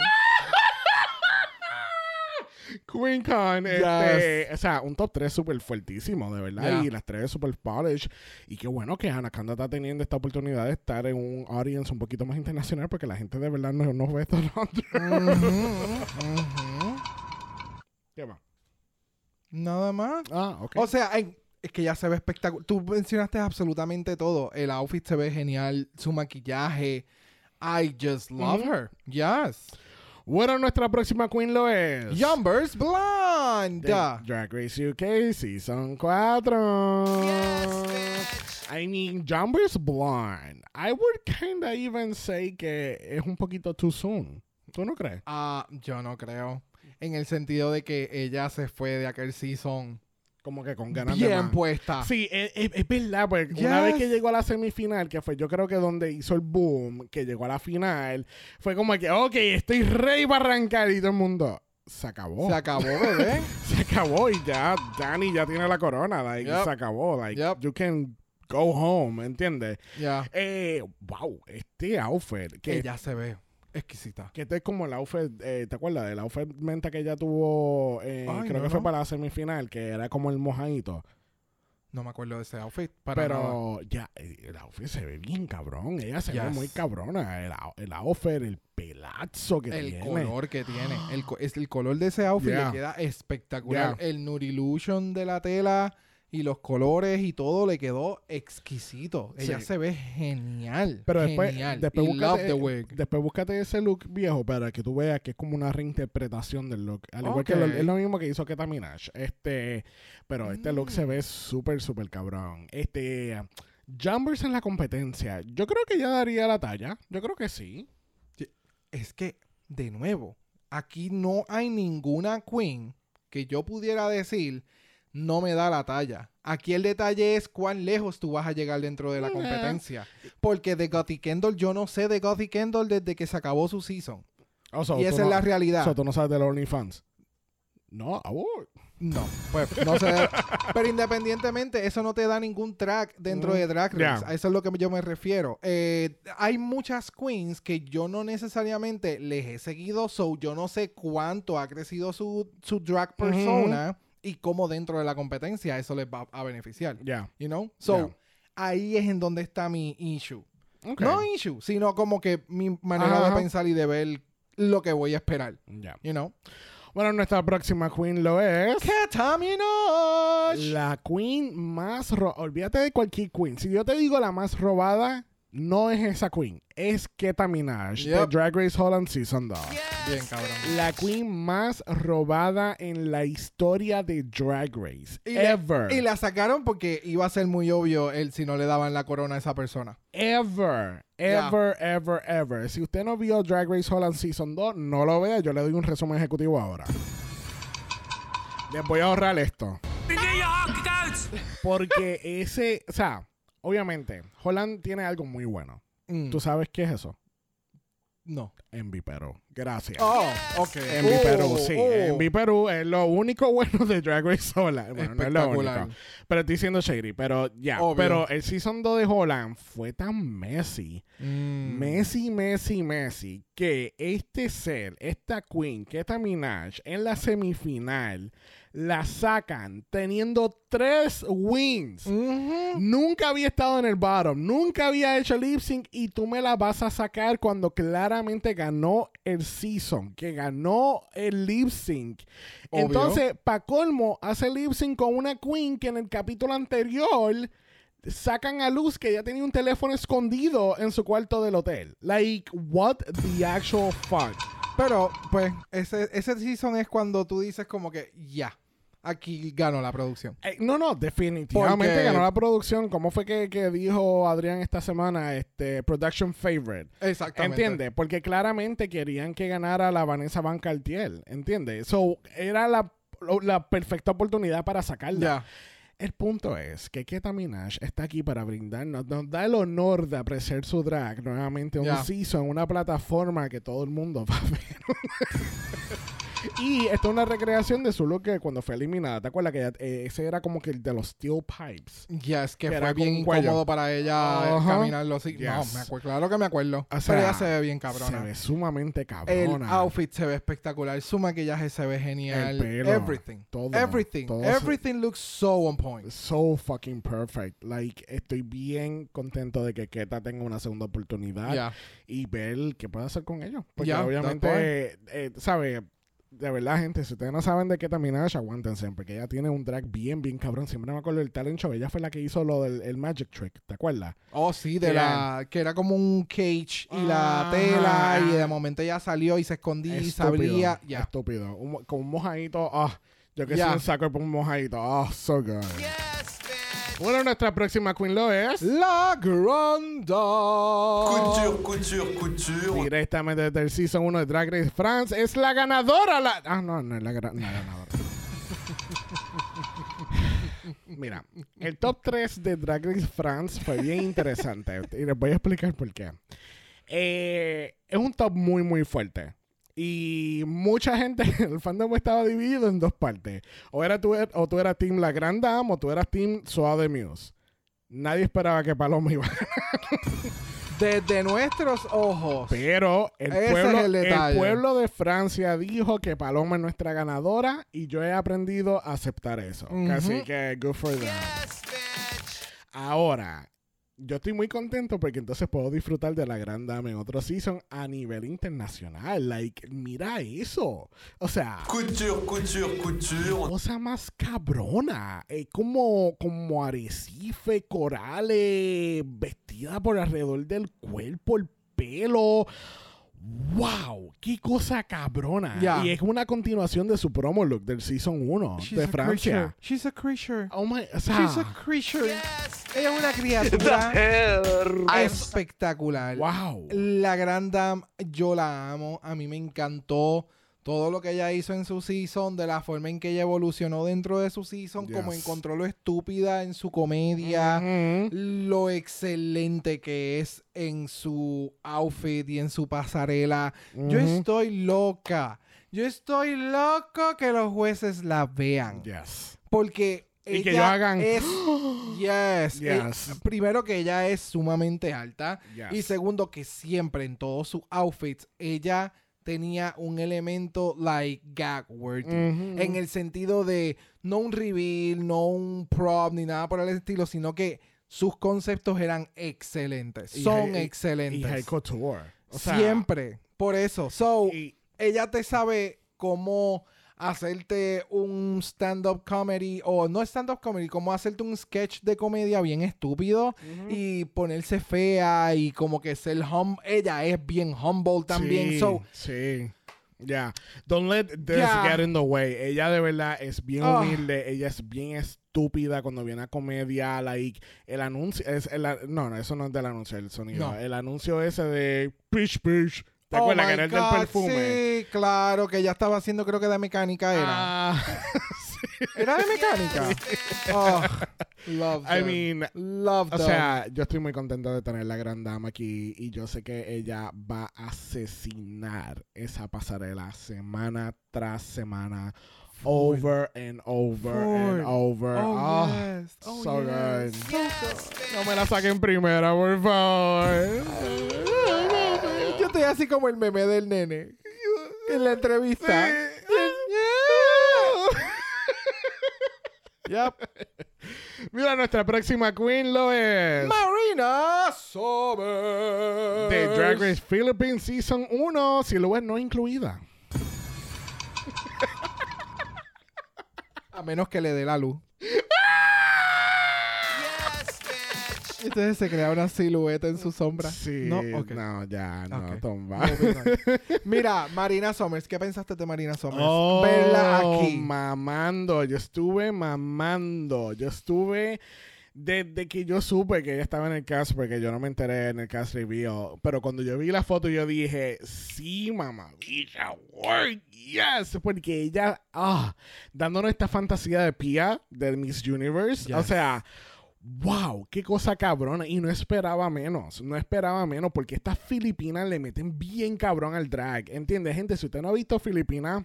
Queen Con, Yes. este, o sea, un top 3 súper fuertísimo, de verdad, Yeah. y las tres súper polished. Y qué bueno que Anaconda está teniendo esta oportunidad de estar en un audience un poquito más internacional, porque la gente de verdad no, no ve esto. Ujú, ujú. ¿Qué más? Nada más. Ah, ok. O sea, en- es que ya se ve espectacular. Tú mencionaste absolutamente todo. El outfit se ve genial. Su maquillaje. I just love her. Yes. bueno, nuestra próxima queen lo es. Jumbers Blonde. de Drag Race UK Season 4. I mean, Jumper's Blonde. I would kinda even say que es un poquito too soon. ¿Tú no crees? Ah, yo no creo. En el sentido de que ella se fue de aquel season Como que con ganas de bien más. puesta. Sí, es, es- es verdad, porque una vez que llegó a la semifinal, que fue yo creo que donde hizo el boom, que llegó a la final, fue como que, ok, estoy ready para arrancar y todo el mundo, se acabó. Se acabó, bebé. Se acabó y ya Dani ya tiene la corona, like, Yep. se acabó, like, Yep. you can go home, ¿entiendes? Ya. Eh, wow, este outfit, que, Ella se ve exquisita. que este es como el outfit, eh, ¿te acuerdas? del outfit menta que ella tuvo, eh, Ay, creo no, que fue no. para la semifinal, que era como el mojadito. No me acuerdo de ese outfit. Para nada. Pero ya, eh, el outfit se ve bien cabrón. Ella se ve Yes. muy cabrona. El, el outfit, el pelazo que el tiene. color que tiene. El, el color de ese outfit Yeah. le queda espectacular. Yeah. El Nudillusion de la tela y los colores y todo le quedó exquisito. Ella Sí. se ve genial. Pero después, genial. después, búscate, después búscate ese look viejo para que tú veas que es como una reinterpretación del look. Al igual que lo- es lo mismo que hizo Keta Minaj. Este, pero este look Mm. se ve súper, súper cabrón. Este, Jumbers en la competencia. Yo creo que ella daría la talla. Yo creo que sí. Es que, de nuevo, aquí no hay ninguna queen que yo pudiera decir no me da la talla. Aquí el detalle es cuán lejos tú vas a llegar dentro de la competencia. Porque de Gotti Kendall, yo no sé de Gotti Kendall desde que se acabó su season. Oh, so y esa no- es la realidad. so tú no sabes de los OnlyFans. No, oh, No, pues no sé. Pero independientemente, eso no te da ningún track dentro Mm, de Drag Race. A eso es lo que yo me refiero. Eh, hay muchas queens que yo no necesariamente les he seguido, so yo no sé cuánto ha crecido su, su drag persona y cómo dentro de la competencia eso les va a beneficiar. ya. You know? So, ahí es en donde está mi issue. No issue, sino como que mi manera de pensar y de ver lo que voy a esperar. Ya. You know? Bueno, nuestra próxima queen lo es. Minaj. La queen más ro- Olvídate de cualquier queen. Si yo te digo la más robada, no es esa queen, es Keta Minaj de. Drag Race Holland Season 2. Bien, cabrón. La queen más robada en la historia de Drag Race. Y, ever. y la sacaron porque iba a ser muy obvio el si no le daban la corona a esa persona. Ever, ever, ever, ever. Si usted no vio Drag Race Holland Season 2, no lo vea. Yo le doy un resumen ejecutivo ahora. Les voy a ahorrar esto. Porque ese, o sea, obviamente, Holland tiene algo muy bueno. Mm, ¿Tú sabes qué es eso? No. Envy Perú. Gracias. Oh, ok. Envy Oh, Perú, sí. oh. Envy Perú es lo único bueno de Drag Race Holland. Bueno, no es lo único. Pero estoy diciendo shady. Pero ya. Obvio. Pero el Season 2 de Holland fue tan messy. Mm. Messi, Messi, Messi, que este ser, esta queen, Keta Minaj, en la semifinal, la sacan teniendo tres wins. Nunca había estado en el bottom, nunca había hecho lip sync y tú me la vas a sacar cuando claramente ganó el season, que ganó el lip sync. Obvio. Entonces, pa' colmo, hace lip sync con una queen que en el capítulo anterior sacan a luz que ya tenía un teléfono escondido en su cuarto del hotel. Like, what the actual fuck? Pero, pues, ese, ese season es cuando tú dices como que ya, aquí ganó la producción. Eh, no, no, definitivamente Porque- ganó la producción. ¿Cómo fue que, que dijo Adrián esta semana? Este, production favorite. Exactamente. ¿Entiendes? Porque claramente querían que ganara la Vanessa Van Cartier. ¿Entiendes? So, era la, la perfecta oportunidad para sacarla. Ya. El punto es que Keta Minaj está aquí para brindarnos, nos da el honor de apreciar su drag nuevamente un Ya. season en una plataforma que todo el mundo va a ver. y esto es una recreación de su look que cuando fue eliminada. ¿Te acuerdas que ella- eh, ese era como que el de los steel pipes? Yes, que Que fue bien incómodo para ella eh, Ajá. caminarlo así. No, Yes. me acuerdo, claro que me acuerdo. O Pero sea, ella se ve bien Se cabrona. ve sumamente El cabrona. outfit se ve espectacular, su maquillaje se ve genial. El pelo, everything. todo, everything. todo se- everything looks so on point. So fucking perfect. Like, estoy bien contento de que Keta tenga una segunda oportunidad. Ya. y ver qué puede hacer con ellos. Porque Ya, obviamente, eh, ¿sabe? De verdad, gente, si ustedes no saben de qué Minaj, aguántense, porque ella tiene un drag bien, bien cabrón. Siempre me acuerdo del talent show. Ella fue la que hizo lo del el Magic Trick, ¿te acuerdas? Oh, sí, de Que la que era como un cage y la tela y de momento ella salió y se escondía y se abría. Ya. Estúpido. Un con un mojadito, ah, yo que Ya. soy un saco por un mojadito, ah, so good. Bueno, nuestra próxima queen lo es La Granda. Couture, couture, couture. directamente desde el Season 1 de Drag Race France. Es la ganadora. La... Ah, no, no es la, gra- no, la ganadora. Mira, el top 3 de Drag Race France fue bien interesante. y les voy a explicar por qué. Eh, es un top muy, muy fuerte. Y mucha gente, el fandom estaba dividido en dos partes. O, era tú, o tú eras Team La Gran Dame o tú eras Team Suave Muse. Nadie esperaba que Paloma iba a Desde nuestros ojos. Pero el pueblo, es el pueblo de Francia dijo que Paloma es nuestra ganadora y yo he aprendido a aceptar eso. Así que good for them. Ahora, yo estoy muy contento porque entonces puedo disfrutar de la Gran Dame en otro season a nivel internacional. Like, mira eso. O sea, Couture, couture, couture. cosa más cabrona. Es como, como arrecife, corales, vestida por alrededor del cuerpo, el pelo. ¡Wow! ¡Qué cosa cabrona! Y es una continuación de su promo look del Season 1 She's de a Francia. creature. She's a creature. Oh my... O sea, She's a creature. Ella es una criatura espectacular. ¡Wow! La Gran Dame, yo la amo. A mí me encantó todo lo que ella hizo en su season, de la forma en que ella evolucionó dentro de su season, como Yes. encontró lo estúpida en su comedia, lo excelente que es en su outfit y en su pasarela. Yo estoy loca. Yo estoy loco que los jueces la vean. Yes. Porque Y ella que ellos hagan- es yes, Yes. primero que ella es sumamente alta Yes. y segundo que siempre en todos sus outfits ella tenía un elemento like gag worthy en el sentido de no un reveal, no un prop ni nada por el estilo, sino que sus conceptos eran excelentes, Y son excelentes. Y. O sea, siempre. Por eso. So, ella te sabe cómo hacerte un stand-up comedy, o no stand-up comedy, como hacerte un sketch de comedia bien estúpido y ponerse fea y como que ser hum ella es bien humble también. Sí, So, sí. Ya. Don't let this get in the way. Ella de verdad es bien Ah. humilde. Ella es bien estúpida cuando viene a comedia. Like, el anuncio. Es el, no, no, eso no es del anuncio, el sonido. No. El anuncio ese de Pish Pish. ¿Te oh acuerdas que era el del perfume? Sí, claro, que ella estaba haciendo, creo que de mecánica era. Ah, ¿Era de mecánica? Oh, love I mean, love O them. sea, yo estoy muy contento de tener la gran dama aquí y yo sé que ella va a asesinar esa pasarela semana tras semana. Over and over and Full. over. Oh, Ah, yes. Oh, so yes. good. No me la saquen primera, por favor. Estoy así como el meme del nene en la entrevista. Yep. Mira, nuestra próxima queen lo es. Marina Summers. De Drag Race Philippines Season 1, si lo es no incluida. A menos que le dé la luz. Entonces se crea una silueta en su sombra. Sí, No, no, ok. ya, no, Ok. toma. Moving on. Mira, Marina Summers, ¿qué pensaste de Marina Summers? Oh, Verla aquí. mamando. Yo estuve mamando. Yo estuve desde que yo supe que ella estaba en el cast, porque yo no me enteré en el cast review. Pero cuando yo vi la foto, yo dije, sí, mamá, work, yes. Porque ella, ah, dándonos esta fantasía de Pia, de Miss Universe. O sea, wow, qué cosa cabrona. Y no esperaba menos, no esperaba menos, porque estas filipinas le meten bien cabrón al drag. ¿Entiendes, gente? Si usted no ha visto Filipinas,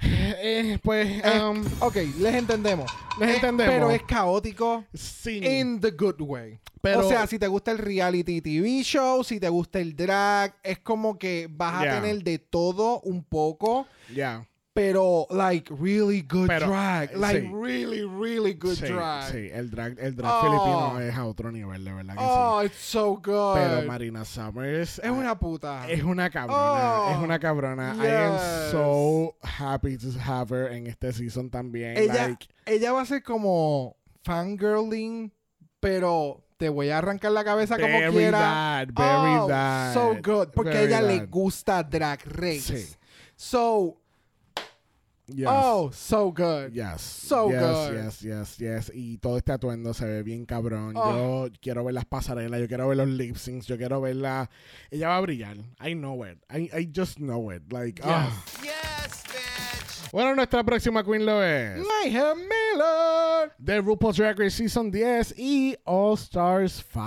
eh, pues, Eh, um, ok, les entendemos. Les Eh, entendemos. Pero es caótico sí. in the good way. Pero- o sea, si te gusta el reality TV show, si te gusta el drag, es como que vas Yeah. a tener de todo un poco, Ya. Pero like really good Pero, drag, eh, like sí. really really good sí, drag. sí, el drag, el drag Oh. filipino es a otro nivel, de verdad que Oh, sí. it's so good. Pero Marina Summers es una puta. es una cabrona, Oh, es una cabrona. I am so happy to have her en este season también. ella, like, ella va a ser como fangirling, pero te voy a arrancar la cabeza como quiera. that, very Oh, that, So good. Porque a ella le gusta Drag Race. Sí. So, yes. oh, so good. Yes. So yes, good. Yes, yes, yes. Y todo este atuendo se ve bien cabrón. Oh. Yo quiero ver las pasarelas, yo quiero ver los lip syncs, yo quiero verla. Ella va a brillar. I know it. I, I just know it. Like, ah. Bueno, nuestra próxima queen lo es. Mayhem Miller. De RuPaul's Drag Race Season 10 y All Stars 5.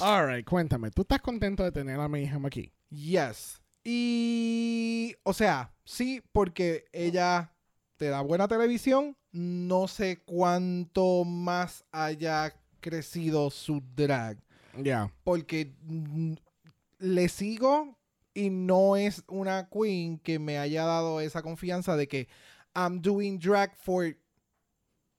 Alright, cuéntame, ¿tú estás contento de tener a Mayhem aquí? Yes. Y, o sea, sí, porque ella te da buena televisión. No sé cuánto más haya crecido su drag. Ya. porque le sigo y no es una queen que me haya dado esa confianza de que I'm doing drag for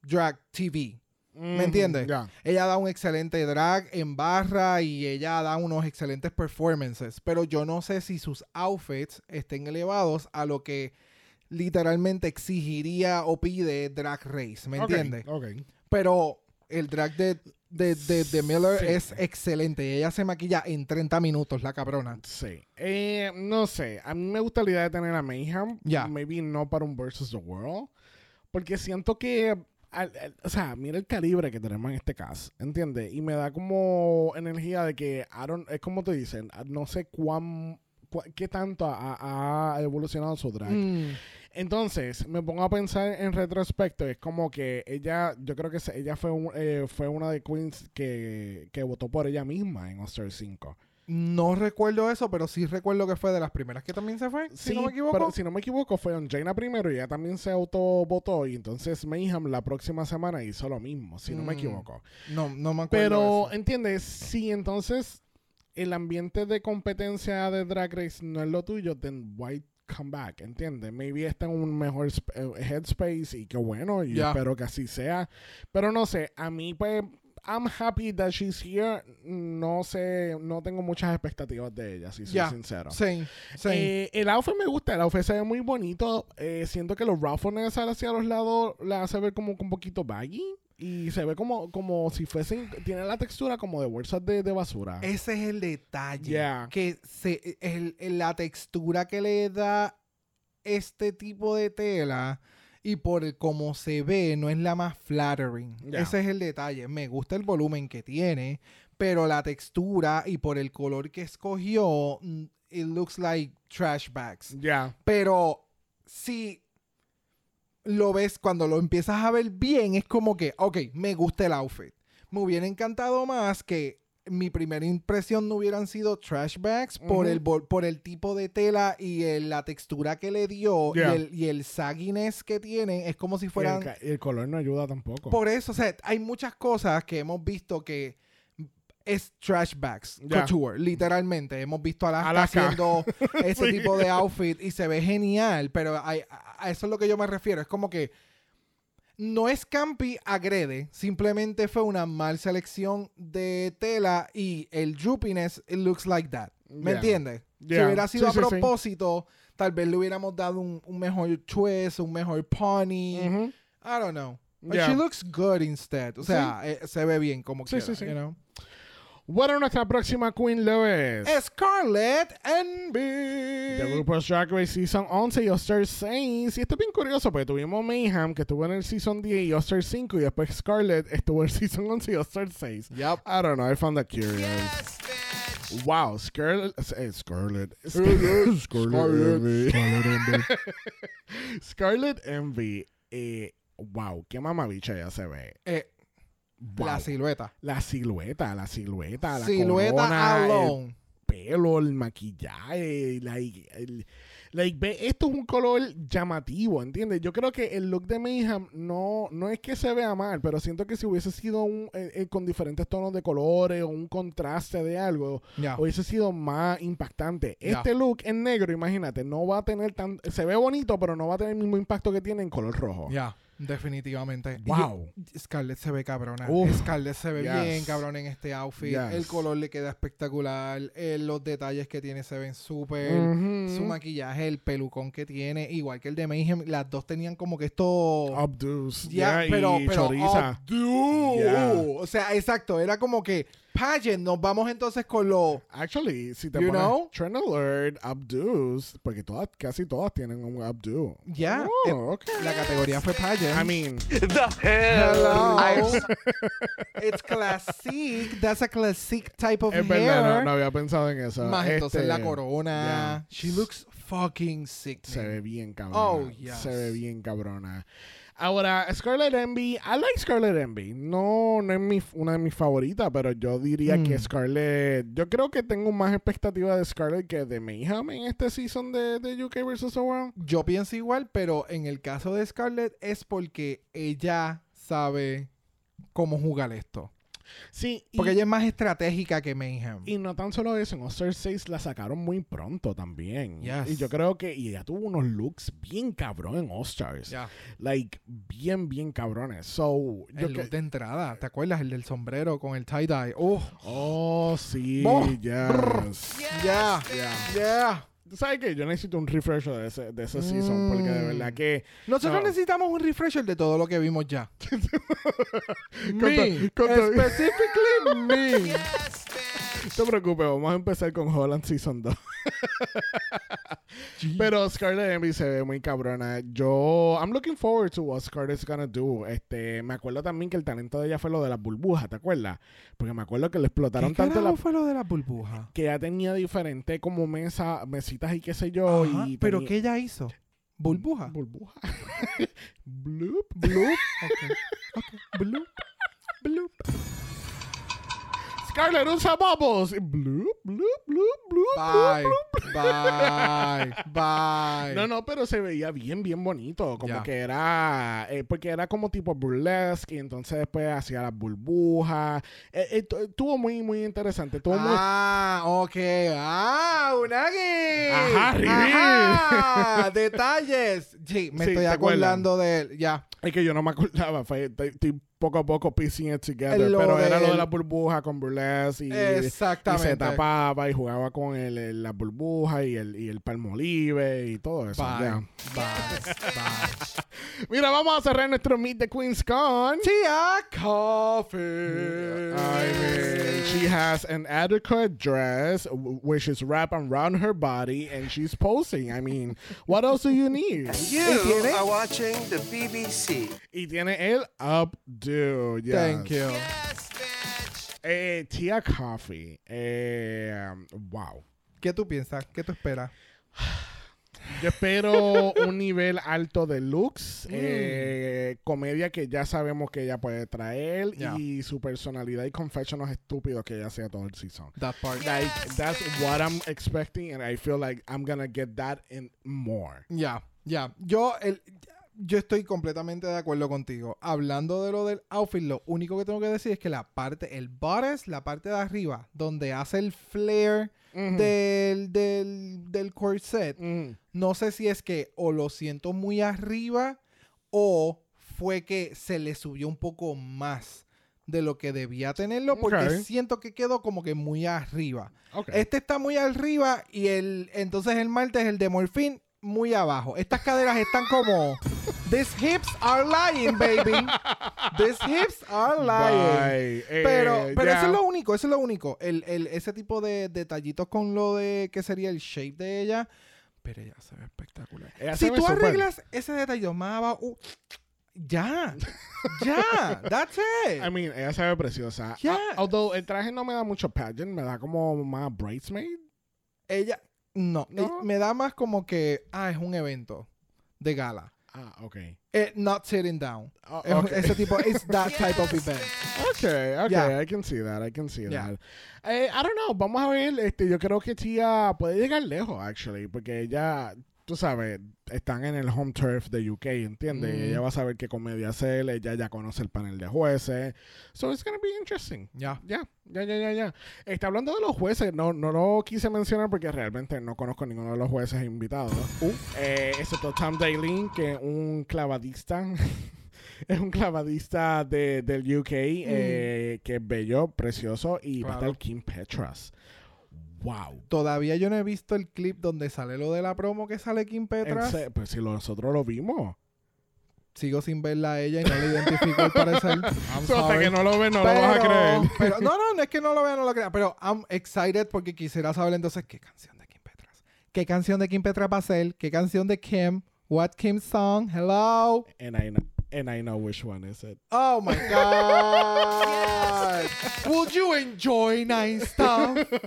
drag TV. ¿Me entiendes? Ella da un excelente drag en barra y ella da unos excelentes performances, pero yo no sé si sus outfits estén elevados a lo que literalmente exigiría o pide Drag Race, ¿me entiendes? Pero el drag de, de, de, de Miller Sí. es excelente. Ella se maquilla en 30 minutos, la cabrona. Sí. Eh, no sé. A mí me gusta la idea de tener a Mayhem. Ya. Maybe no para un Versus the World. Porque siento que. Al- al- o sea, mira el calibre que tenemos en este caso. ¿Entiendes? Y me da como energía de que. Don't- es como te dicen. No sé cuán. qué tanto ha, ha evolucionado su drag. Mm, Entonces, me pongo a pensar en retrospecto, es como que ella, yo creo que ella fue, un- eh, fue una de queens que, que votó por ella misma en All Star 5. No recuerdo eso, pero sí recuerdo que fue de las primeras que también se fue, si no me equivoco. pero si no me equivoco, fue Jaina primero y ella también se autovotó y entonces Mayhem la próxima semana hizo lo mismo, si no me Mm, equivoco. No, no me acuerdo. Pero, eso. ¿entiendes? Si entonces el ambiente de competencia de Drag Race no es lo tuyo, then why come back? ¿Entiendes? Maybe está en un mejor eh, headspace y qué bueno, y Ya. espero que así sea. Pero no sé, a mí pues... I'm happy that she's here. No sé, no tengo muchas expectativas de ella, si soy sincero. Same, same. Eh, el outfit me gusta, el outfit se ve muy bonito. Eh, siento que los ruffles hacia los lados la hace ver como un poquito baggy. Y se ve como, como si fuesen, tiene la textura como de bolsas de, de basura. Ese es el detalle. Yeah. Que se, el- el- la textura que le da este tipo de tela y por el cómo se ve no es la más flattering. Yeah. Ese es el detalle. Me gusta el volumen que tiene, pero la textura y por el color que escogió, mm, it looks like trash bags. Ya. Pero si lo ves cuando lo empiezas a ver bien, es como que, ok, me gusta el outfit. Me hubiera encantado más que mi primera impresión no hubieran sido trash bags por, el, por el tipo de tela y el- la textura que le dio Yeah. y, el, y el sagginess que tiene. Es como si fueran... y el color no ayuda tampoco. Por eso, o sea, hay muchas cosas que hemos visto que es trash bags Ya. couture, literalmente. Hemos visto a Alaska, Alaska. haciendo ese Sí. tipo de outfit y se ve genial, pero hay- a eso es lo que yo me refiero. Es como que no es campi agrede, simplemente fue una mal selección de tela y el droopiness, it looks like that. ¿Me Yeah. entiendes? Si Yeah. hubiera sido Sí, a sí, sí. propósito, tal vez le hubiéramos dado un, un mejor twist, un mejor pony. I don't know. But Yeah. she looks good instead. O sea, eh, se ve bien como Sí, quiera, sí, sí. you know? Bueno, nuestra próxima Queen Lewis. Scarlett De Envy. RuPaul's Drag Race Season 11 y 6. Y esto es bien curioso porque tuvimos Mayhem que estuvo en el Season 10 y All-Star 5 y después Scarlett estuvo en el Season 11 y All-Star 6. Yep. I don't know, I found that curious. Wow, Scarlett, eh, Scarlett, Scarlett. Scarlett Envy. Scarlett. Scarlett Envy, eh, wow, qué mamabicha ella se ve. Eh, Wow. La silueta. La silueta, la silueta, la Silueta corona, el alone. pelo, el maquillaje, like, el- like, esto es un color llamativo, ¿entiendes? Yo creo que el look de Mayhem no, no es que se vea mal, pero siento que si hubiese sido un, eh, eh, con diferentes tonos de colores o un contraste de algo, hubiese sido más impactante. Este look en negro, imagínate, no va a tener tan, se ve bonito, pero no va a tener el mismo impacto que tiene en color rojo. Ya. Definitivamente. Y- Wow. Scarlett se ve cabrona. Uf. Scarlett se ve Yes. bien cabrón en este outfit. Yes. El color le queda espectacular. eh, los detalles que tiene se ven súper. Su maquillaje, el pelucón que tiene, igual que el de Mayhem, las dos tenían como que esto. Ya, yeah, pero, y pero choriza. updo. Yeah. O sea, exacto, era como que pageant, nos vamos entonces con lo Actually, si te You pones know? Trend Alert, updos, porque todas, casi todas tienen un updo. ya. Oh, eh, ok. La categoría fue pageant. I mean, The hell? Hello. It's classic. That's a classic type of es hair. verdad, no, no había pensado en eso. Más entonces Este, la corona. yeah. She looks fucking sick. Se ve bien cabrona. Oh, yes. Se ve bien cabrona. Ahora, Scarlet Envy, I like Scarlet Envy. No, no es mi, una de mis favoritas, pero yo diría que Mm. Scarlet. Yo creo que tengo más expectativa de Scarlet que de Mayhem en este season de, de UK vs. The World. Yo pienso igual, pero en el caso de Scarlett es porque ella sabe cómo jugar esto. Sí, y, Porque ella es más estratégica que Mayhem. y no tan solo eso, en All-Star 6 la sacaron muy pronto también. Yes. Y yo creo que y ella tuvo unos looks bien cabrón en All-Stars. Ya. Like, bien, bien cabrones. So, yo El que- look de entrada, ¿te acuerdas? El del sombrero con el tie-dye. ¡Oh! Oh, sí, Oh, yes. ¡Ya! Yeah. ¡Ya! ¿Tú sabes qué? Yo necesito un refresher de ese, de ese season, porque de verdad Mm. que... Nosotros No. necesitamos un refresher de todo lo que vimos ya. Con me. to- con to- Specifically me. No te preocupes, vamos a empezar con Holland Season 2. Pero Scarlett Envy se ve muy cabrona. Yo, I'm looking forward to what Scarlett's gonna do. Este, me acuerdo también que el talento de ella fue lo de las burbujas, ¿te acuerdas? Porque me acuerdo que le explotaron ¿Qué tanto la... fue lo de la burbuja? Que ella tenía diferente como mesa, mesitas y qué sé yo. Ajá, y ¿Pero tenía- qué ella hizo? ¿Burbuja? Burbuja. Bloop. Bloop. Ok. Ok. Bloop. Bloop. Scarlett usa bubbles. Y Bloop, bloop, bloop, bloop. Bye. Bye. Bye. No, no, pero se veía bien, bien bonito. Como que era. eh, porque era como tipo burlesque. Y entonces después hacía las burbujas. Eh, eh, tu- estuvo muy, muy interesante. Estuvo muy. Ah, ok. Ah, Unagi. Ajá. Ajá, Detalles. Sí, me Sí, estoy acordando de él. Ya. Es que yo no me acordaba. fue- estoy, estoy poco a poco piecing it together. Lo pero era lo de la burbuja con burlesque y, y se Exactamente. tapaba y jugaba con el, el- la burbuja y el, y el palmolive y todo eso. Bye. ya. Bye. Bye. Mira, vamos a cerrar nuestro Meet the Queens con. Tia Coffee. I mean, she has an adequate dress, which is wrapped around her body, and she's posing. I mean, what else do you need? You are watching the BBC. Y tiene el updo. Yes. Thank you. Eh, Tia Coffee. Eh, um, wow. ¿Qué tú piensas? ¿Qué tú esperas? Yo espero un nivel alto de looks, Mm. eh, comedia que ya sabemos que ella puede traer Yeah. y su personalidad y confessiones estúpidos que ella hacía todo el season. That part. Like that's what I'm expecting, and I feel like I'm gonna get that and more. Ya, ya. Yo, el, yo estoy completamente de acuerdo contigo. Hablando de lo del outfit, lo único que tengo que decir es que la parte, el bodice, la parte de arriba, donde hace el flare del, del, del corset, no sé si es que o lo siento muy arriba o fue que se le subió un poco más de lo que debía tenerlo porque siento que quedó como que muy arriba. Okay. Este está muy arriba y el entonces el martes el de Morphine muy abajo. Estas caderas están como These hips are lying, baby. These hips are lying. Bye. Eh, Pero, pero eso es lo único, eso es lo único. El, el- ese tipo de detallitos con lo de que sería el shape de ella. Pero ella se ve espectacular. Ella si tú arreglas ese detallito más abajo, uh, ya, ya, that's it. I mean, ella se ve preciosa. Yeah. Ah, although el traje no me da mucho pageant, me da como más bridesmaid. ella, no, ¿No? me da más como que, ah, es un evento de gala. Ah, okay. Eh, not sitting down. Oh, okay. Ese tipo, it's that type of event. Okay, okay, Yeah. I can see that, I can see Yeah. that. Eh, I don't know, vamos a ver, este, yo creo que Tia puede llegar lejos, actually, porque ella, tú sabes, están en el home turf de UK, ¿entiendes? Y Mm. ella va a saber qué comedia hacer, ella ya conoce el panel de jueces, so it's gonna be interesting. Ya. Ya, ya, ya, ya, ya. Está hablando de los jueces, no, no lo quise mencionar porque realmente no conozco ninguno de los jueces invitados. Uh. Eh, excepto Tom Daly, que es un clavadista. es un clavadista de, del UK, eh, que es bello, precioso, y va a Mm. Claro. estar Kim Petras. Wow. Todavía yo no he visto el clip donde sale lo de la promo que sale Kim En Petras. se- Pues si nosotros lo vimos. Sigo sin verla a ella y no la identifico al parecer. I'm So, hasta sorry. que no lo no pero, lo vas a creer. pero- no, no, no es que no lo vea, no lo crea. Pero I'm excited porque quisiera saber entonces qué canción de Kim Petras. ¿Qué canción de Kim Petras va a ser? ¿Qué canción de Kim? What Kim song? Hello. And I, know, and I know which one is it. Oh my God. Would you enjoy nice stuff?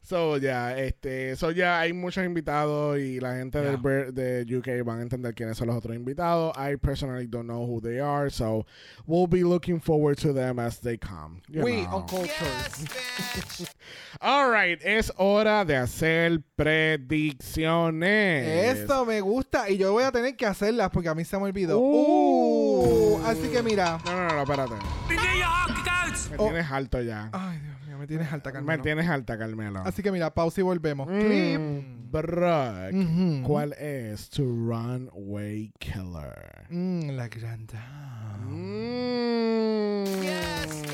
So, ya, este, so ya hay muchos invitados y la gente del Yeah. Ber- de UK van a entender quiénes son los otros invitados. I personally don't know who they are, so we'll be looking forward to them as they come. We know. on culture. All right, es hora de hacer predicciones. Esto me gusta y yo voy a tener que hacerlas porque a mí se me olvidó. Uh. Uh, así que mira. No, no, no, espérate. Me Oh. tienes alto ya. Ay, Dios mío, me tienes alta, Me Carmelo. tienes alta, Carmelo. Así que mira, pausa y volvemos. Clip. Mm, Brock, Ujú. ¿cuál es tu runway killer? Mm, la gran dama. Mm,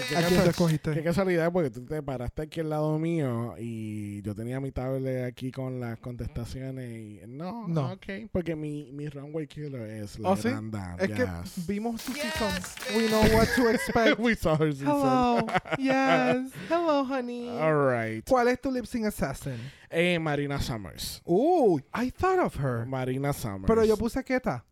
qué ¿A quién te escogiste? Qué casualidad, porque tú te paraste aquí al lado mío y yo tenía mi tablet aquí con las contestaciones y no, No. ok, porque mi, mi runway killer es la ¿Oh, sí? Es que vimos tu season. We know what to expect. We saw her season. Hello. Yes. Hello, honey. All right. ¿Cuál es tu lip sync assassin? Eh, Marina Summers. Uh, I thought of her. Marina Summers. Pero yo puse Keta.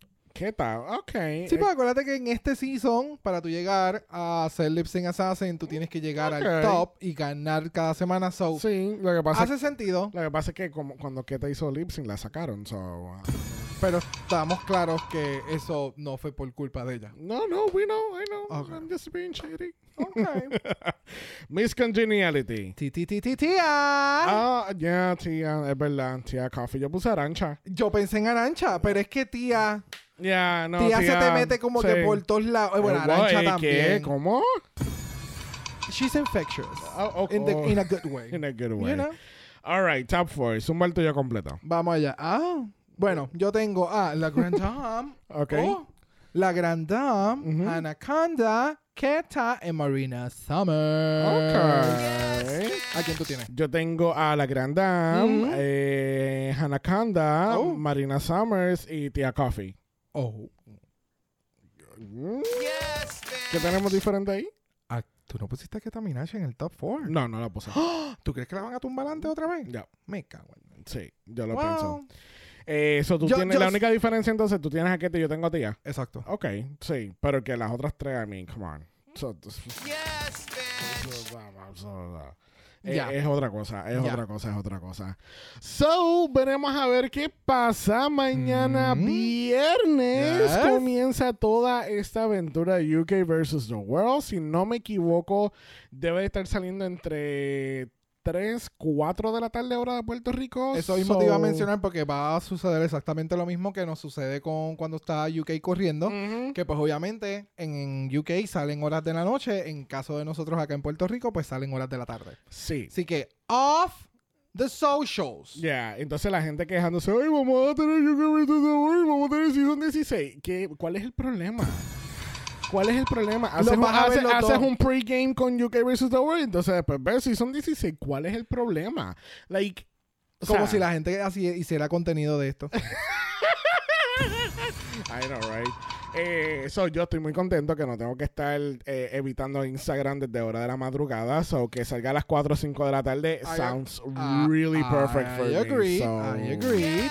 ¿Qué tal? Ok. Sí, pues acuérdate que en este season, para tú llegar a ser lip sync assassin, tú tienes que llegar al top y ganar cada semana. So, sí, lo que pasa hace sentido, Lo que pasa es que como cuando Keta hizo lip sync la sacaron, so uh, pero estamos claros que eso no fue por culpa de ella. No, no, we know, I know. Okay. I'm just being shady. Okay. Miss Congeniality. ti, ti, ti, ti, tía. Ah, ya, tía, es verdad, tía Coffee. Yo puse arancha. Yo pensé en Arancha, pero es que tía, Ya, no, tía, tía se te mete como sí. que por todos lados. Eh, Bueno, Eh, Arancha guay, también. ¿Qué? ¿Cómo? She's infectious. Oh, oh, In, the- oh. in a good way. In a good way. You know? All right, top four. Zumba el tuyo completo. Vamos allá. Ah, bueno, yo tengo a la Grand Dame. Ok. Oh, La Grand Dame. Anaconda, Keta y Marina Summer. Ok. ¿A quién tú tienes? Yo tengo a la Grand Dame, Ujú. eh, Anaconda, Oh. Marina Summers y Tia Coffee. Oh. Mm. ¿Qué tenemos diferente ahí? Ah, ¿Tú no pusiste a Keta Minaj en el top 4? No, no la puse. ¿Tú crees que la van a tumbar antes otra vez? Ya, Me cago en... sí, yo lo Wow. pienso. Eh, so, tú Yo- tienes, yo- la única diferencia entonces, tú tienes a Kete y yo tengo a Tia. Exacto. Ok, sí, pero que las otras tres, I mean, come on. So, Eh, Ya. Es otra cosa, es otra cosa, es otra cosa. So, veremos a ver qué pasa mañana Mm. viernes. Yes. Comienza toda esta aventura de UK versus the World. Si no me equivoco, debe de estar saliendo entre 3, 4 de la tarde hora de Puerto Rico. Eso mismo te iba a So- mencionar porque va a suceder exactamente lo mismo que nos sucede con cuando está UK corriendo. Que pues obviamente en, en UK salen horas de la noche, en caso de nosotros acá en Puerto Rico pues salen horas de la tarde. Sí. Así que off the socials. Ya, entonces la gente quejándose, ay, vamos a tener UK vamos a tener Season 16. ¿Qué, ¿Cuál es el problema? ¿Cuál es el problema? Haces, un, haces- un pregame con UK versus the World, entonces después ves Season 16. ¿Cuál es el problema? Like, Como sea, si la gente así hiciera contenido de esto. I know, right? Eh, so, yo estoy muy contento que no tengo que estar eh, evitando Instagram desde hora de la madrugada. So, que salga a las 4 o 5 de la tarde I- sounds Ah, really perfect for I me. agree, So- I agree.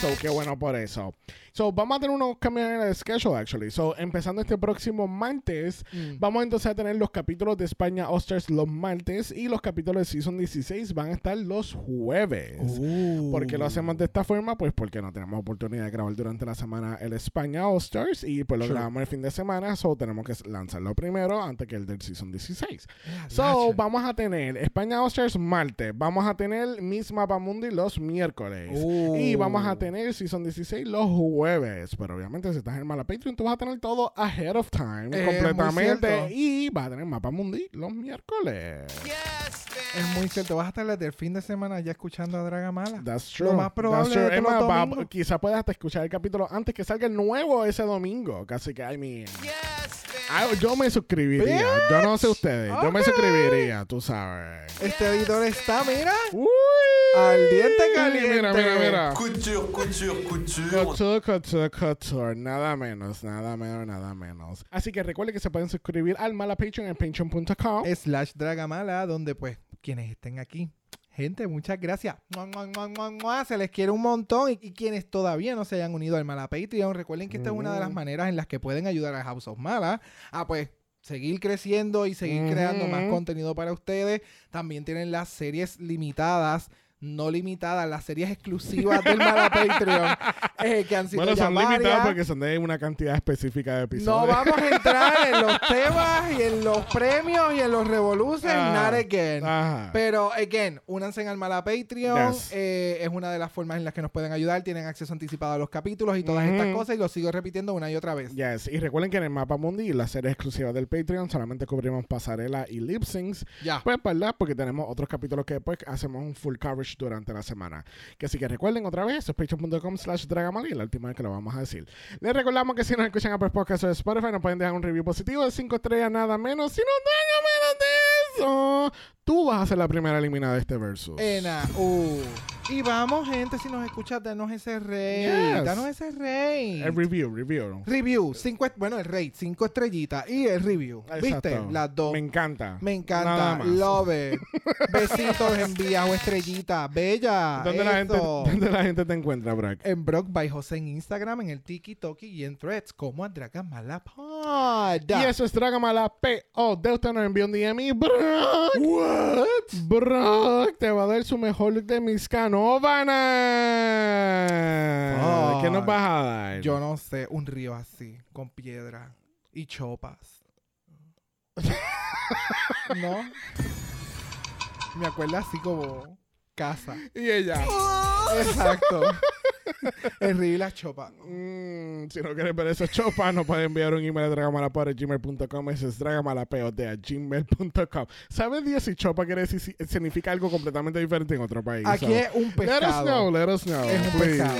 So, qué bueno por eso. So, vamos a tener unos cambios en el schedule, actually. So, empezando este próximo martes, Mm. vamos entonces a tener los capítulos de España Osters los martes y los capítulos de Season 16 van a estar los jueves. Uh. ¿Por qué lo hacemos de esta forma? Pues porque no tenemos oportunidad de grabar durante la semana el España All Stars y pues lo Sure. grabamos el fin de semana, so tenemos que lanzarlo primero antes que el del Season 16. Yeah, So, lache. vamos a tener España All Stars martes, vamos a tener Miss Mapa Mundi los miércoles Uh. y vamos a tener Season 16 los jueves. Pero obviamente si estás en Mala Patreon, tú vas a tener todo ahead of time, completamente y vas a tener Mapa Mundi los miércoles. Es muy cierto. Vas a estar desde el fin de semana ya escuchando a Dragamala. That's true. Lo más probable That's true. más, va- quizá puedas hasta escuchar el capítulo antes que salga el nuevo ese domingo. Casi que, I mean. Ah, yo me suscribiría. Yo no sé ustedes. Yo me suscribiría, tú sabes. Este editor está, mira, Uy. al diente caliente. Mira, mira, mira. Couture, couture, couture. Couture, couture, couture. Nada menos, nada menos, nada menos. Así que recuerden que se pueden suscribir al Mala Patreon en patreon.com. Slash Dragamala, donde pues quienes estén aquí. Gente, muchas gracias. Se les quiere un montón. Y, y quienes todavía no se hayan unido al Mala Patreon, recuerden que esta es una de las maneras en las que pueden ayudar a House of Mala a pues seguir creciendo y seguir creando más contenido para ustedes. También tienen las series limitadas, no limitadas, las series exclusivas del Mala Patreon, eh, que han sido Bueno, ya son varias. limitados porque son de una cantidad específica de episodios. No vamos a entrar en los temas y en los premios y en los revoluciones, Ah, not again. Ajá. Pero, again, únanse al Mala Patreon. Yes. eh, es una de las formas en las que nos pueden ayudar. Tienen acceso anticipado a los capítulos y todas estas cosas. Y lo sigo repitiendo una y otra vez. Yes. Y recuerden que en el Mapa Mundi, las series exclusivas del Patreon, solamente cubrimos pasarela y lip syncs. Ya. Pues, ¿verdad? Porque tenemos otros capítulos que después hacemos un full coverage durante la semana. Que así que recuerden otra vez, patreon.com slash dragamala y la última vez que lo vamos a decir. Les recordamos que si nos escuchan a Apple Podcasts o Spotify, nos pueden dejar un review positivo de 5 estrellas, nada menos. Si no tengo menos de eso, tú vas a ser la primera eliminada de este versus. Ena, uh. Y vamos, gente, si nos escuchas, danos ese rey. Yes. Danos ese rey. El review, review. Review, cinco, bueno, el rate, cinco estrellitas. Y el review. ¿Viste? Las dos. Me encanta. Me encanta. Love it. Besitos envía o estrellita. Bella. ¿Dónde la, gente. ¿Dónde la gente te encuentra, Brock? En Brock by José en Instagram, en el Tiki Toki y en Threads como a Dragamala Pod. Y eso es Dragamala P.O. De usted nos envió un DM y Brock. What? Brock te va a dar su mejor look de mis canóvanas. ¿Qué nos vas a dar? Yo no sé, un río así, con piedra y chopas. ¿No? Me acuerda así como casa. Y ella. Exacto. el río y las chopas. mm, si no quieres ver esos chopas, nos pueden enviar un email a dragamalapod.gmail.com. Ese es dragamalapod a gmail.com. ¿Sabes Dios si chopa quiere decir, si- significa algo completamente diferente en otro país? Aquí So, es un Let us pescado. know, let us know. Es un please. pescado.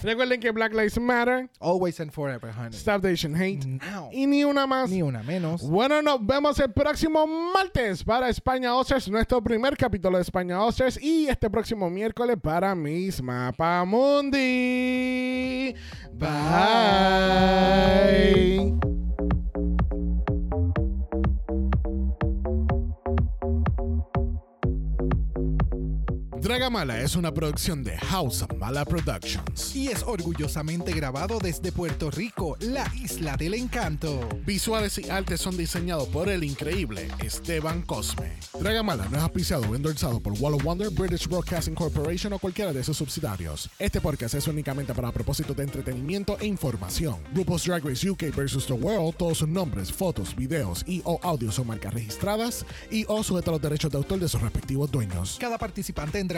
Recuerden que Black Lives Matter, Always and forever, honey. Stop Asian Hate Now. y ni una más. Ni una menos. Bueno, nos vemos el próximo martes para España Oscars, nuestro primer capítulo de España Oscars y este próximo miércoles para Miss Mapamundi. Bye. Bye. Bye. Dragamala es una producción de House of Mala Productions. Y es orgullosamente grabado desde Puerto Rico, la isla del encanto. Visuales y artes son diseñados por el increíble Esteban Cosme. Dragamala no es auspiciado o endorsado por Wall of Wonder, British Broadcasting Corporation o cualquiera de sus subsidiarios. Este podcast es únicamente para propósitos de entretenimiento e información. Grupos Drag Race UK vs. The World, todos sus nombres, fotos, videos y o audios son marcas registradas y o sujetos a los derechos de autor de sus respectivos dueños. Cada participante en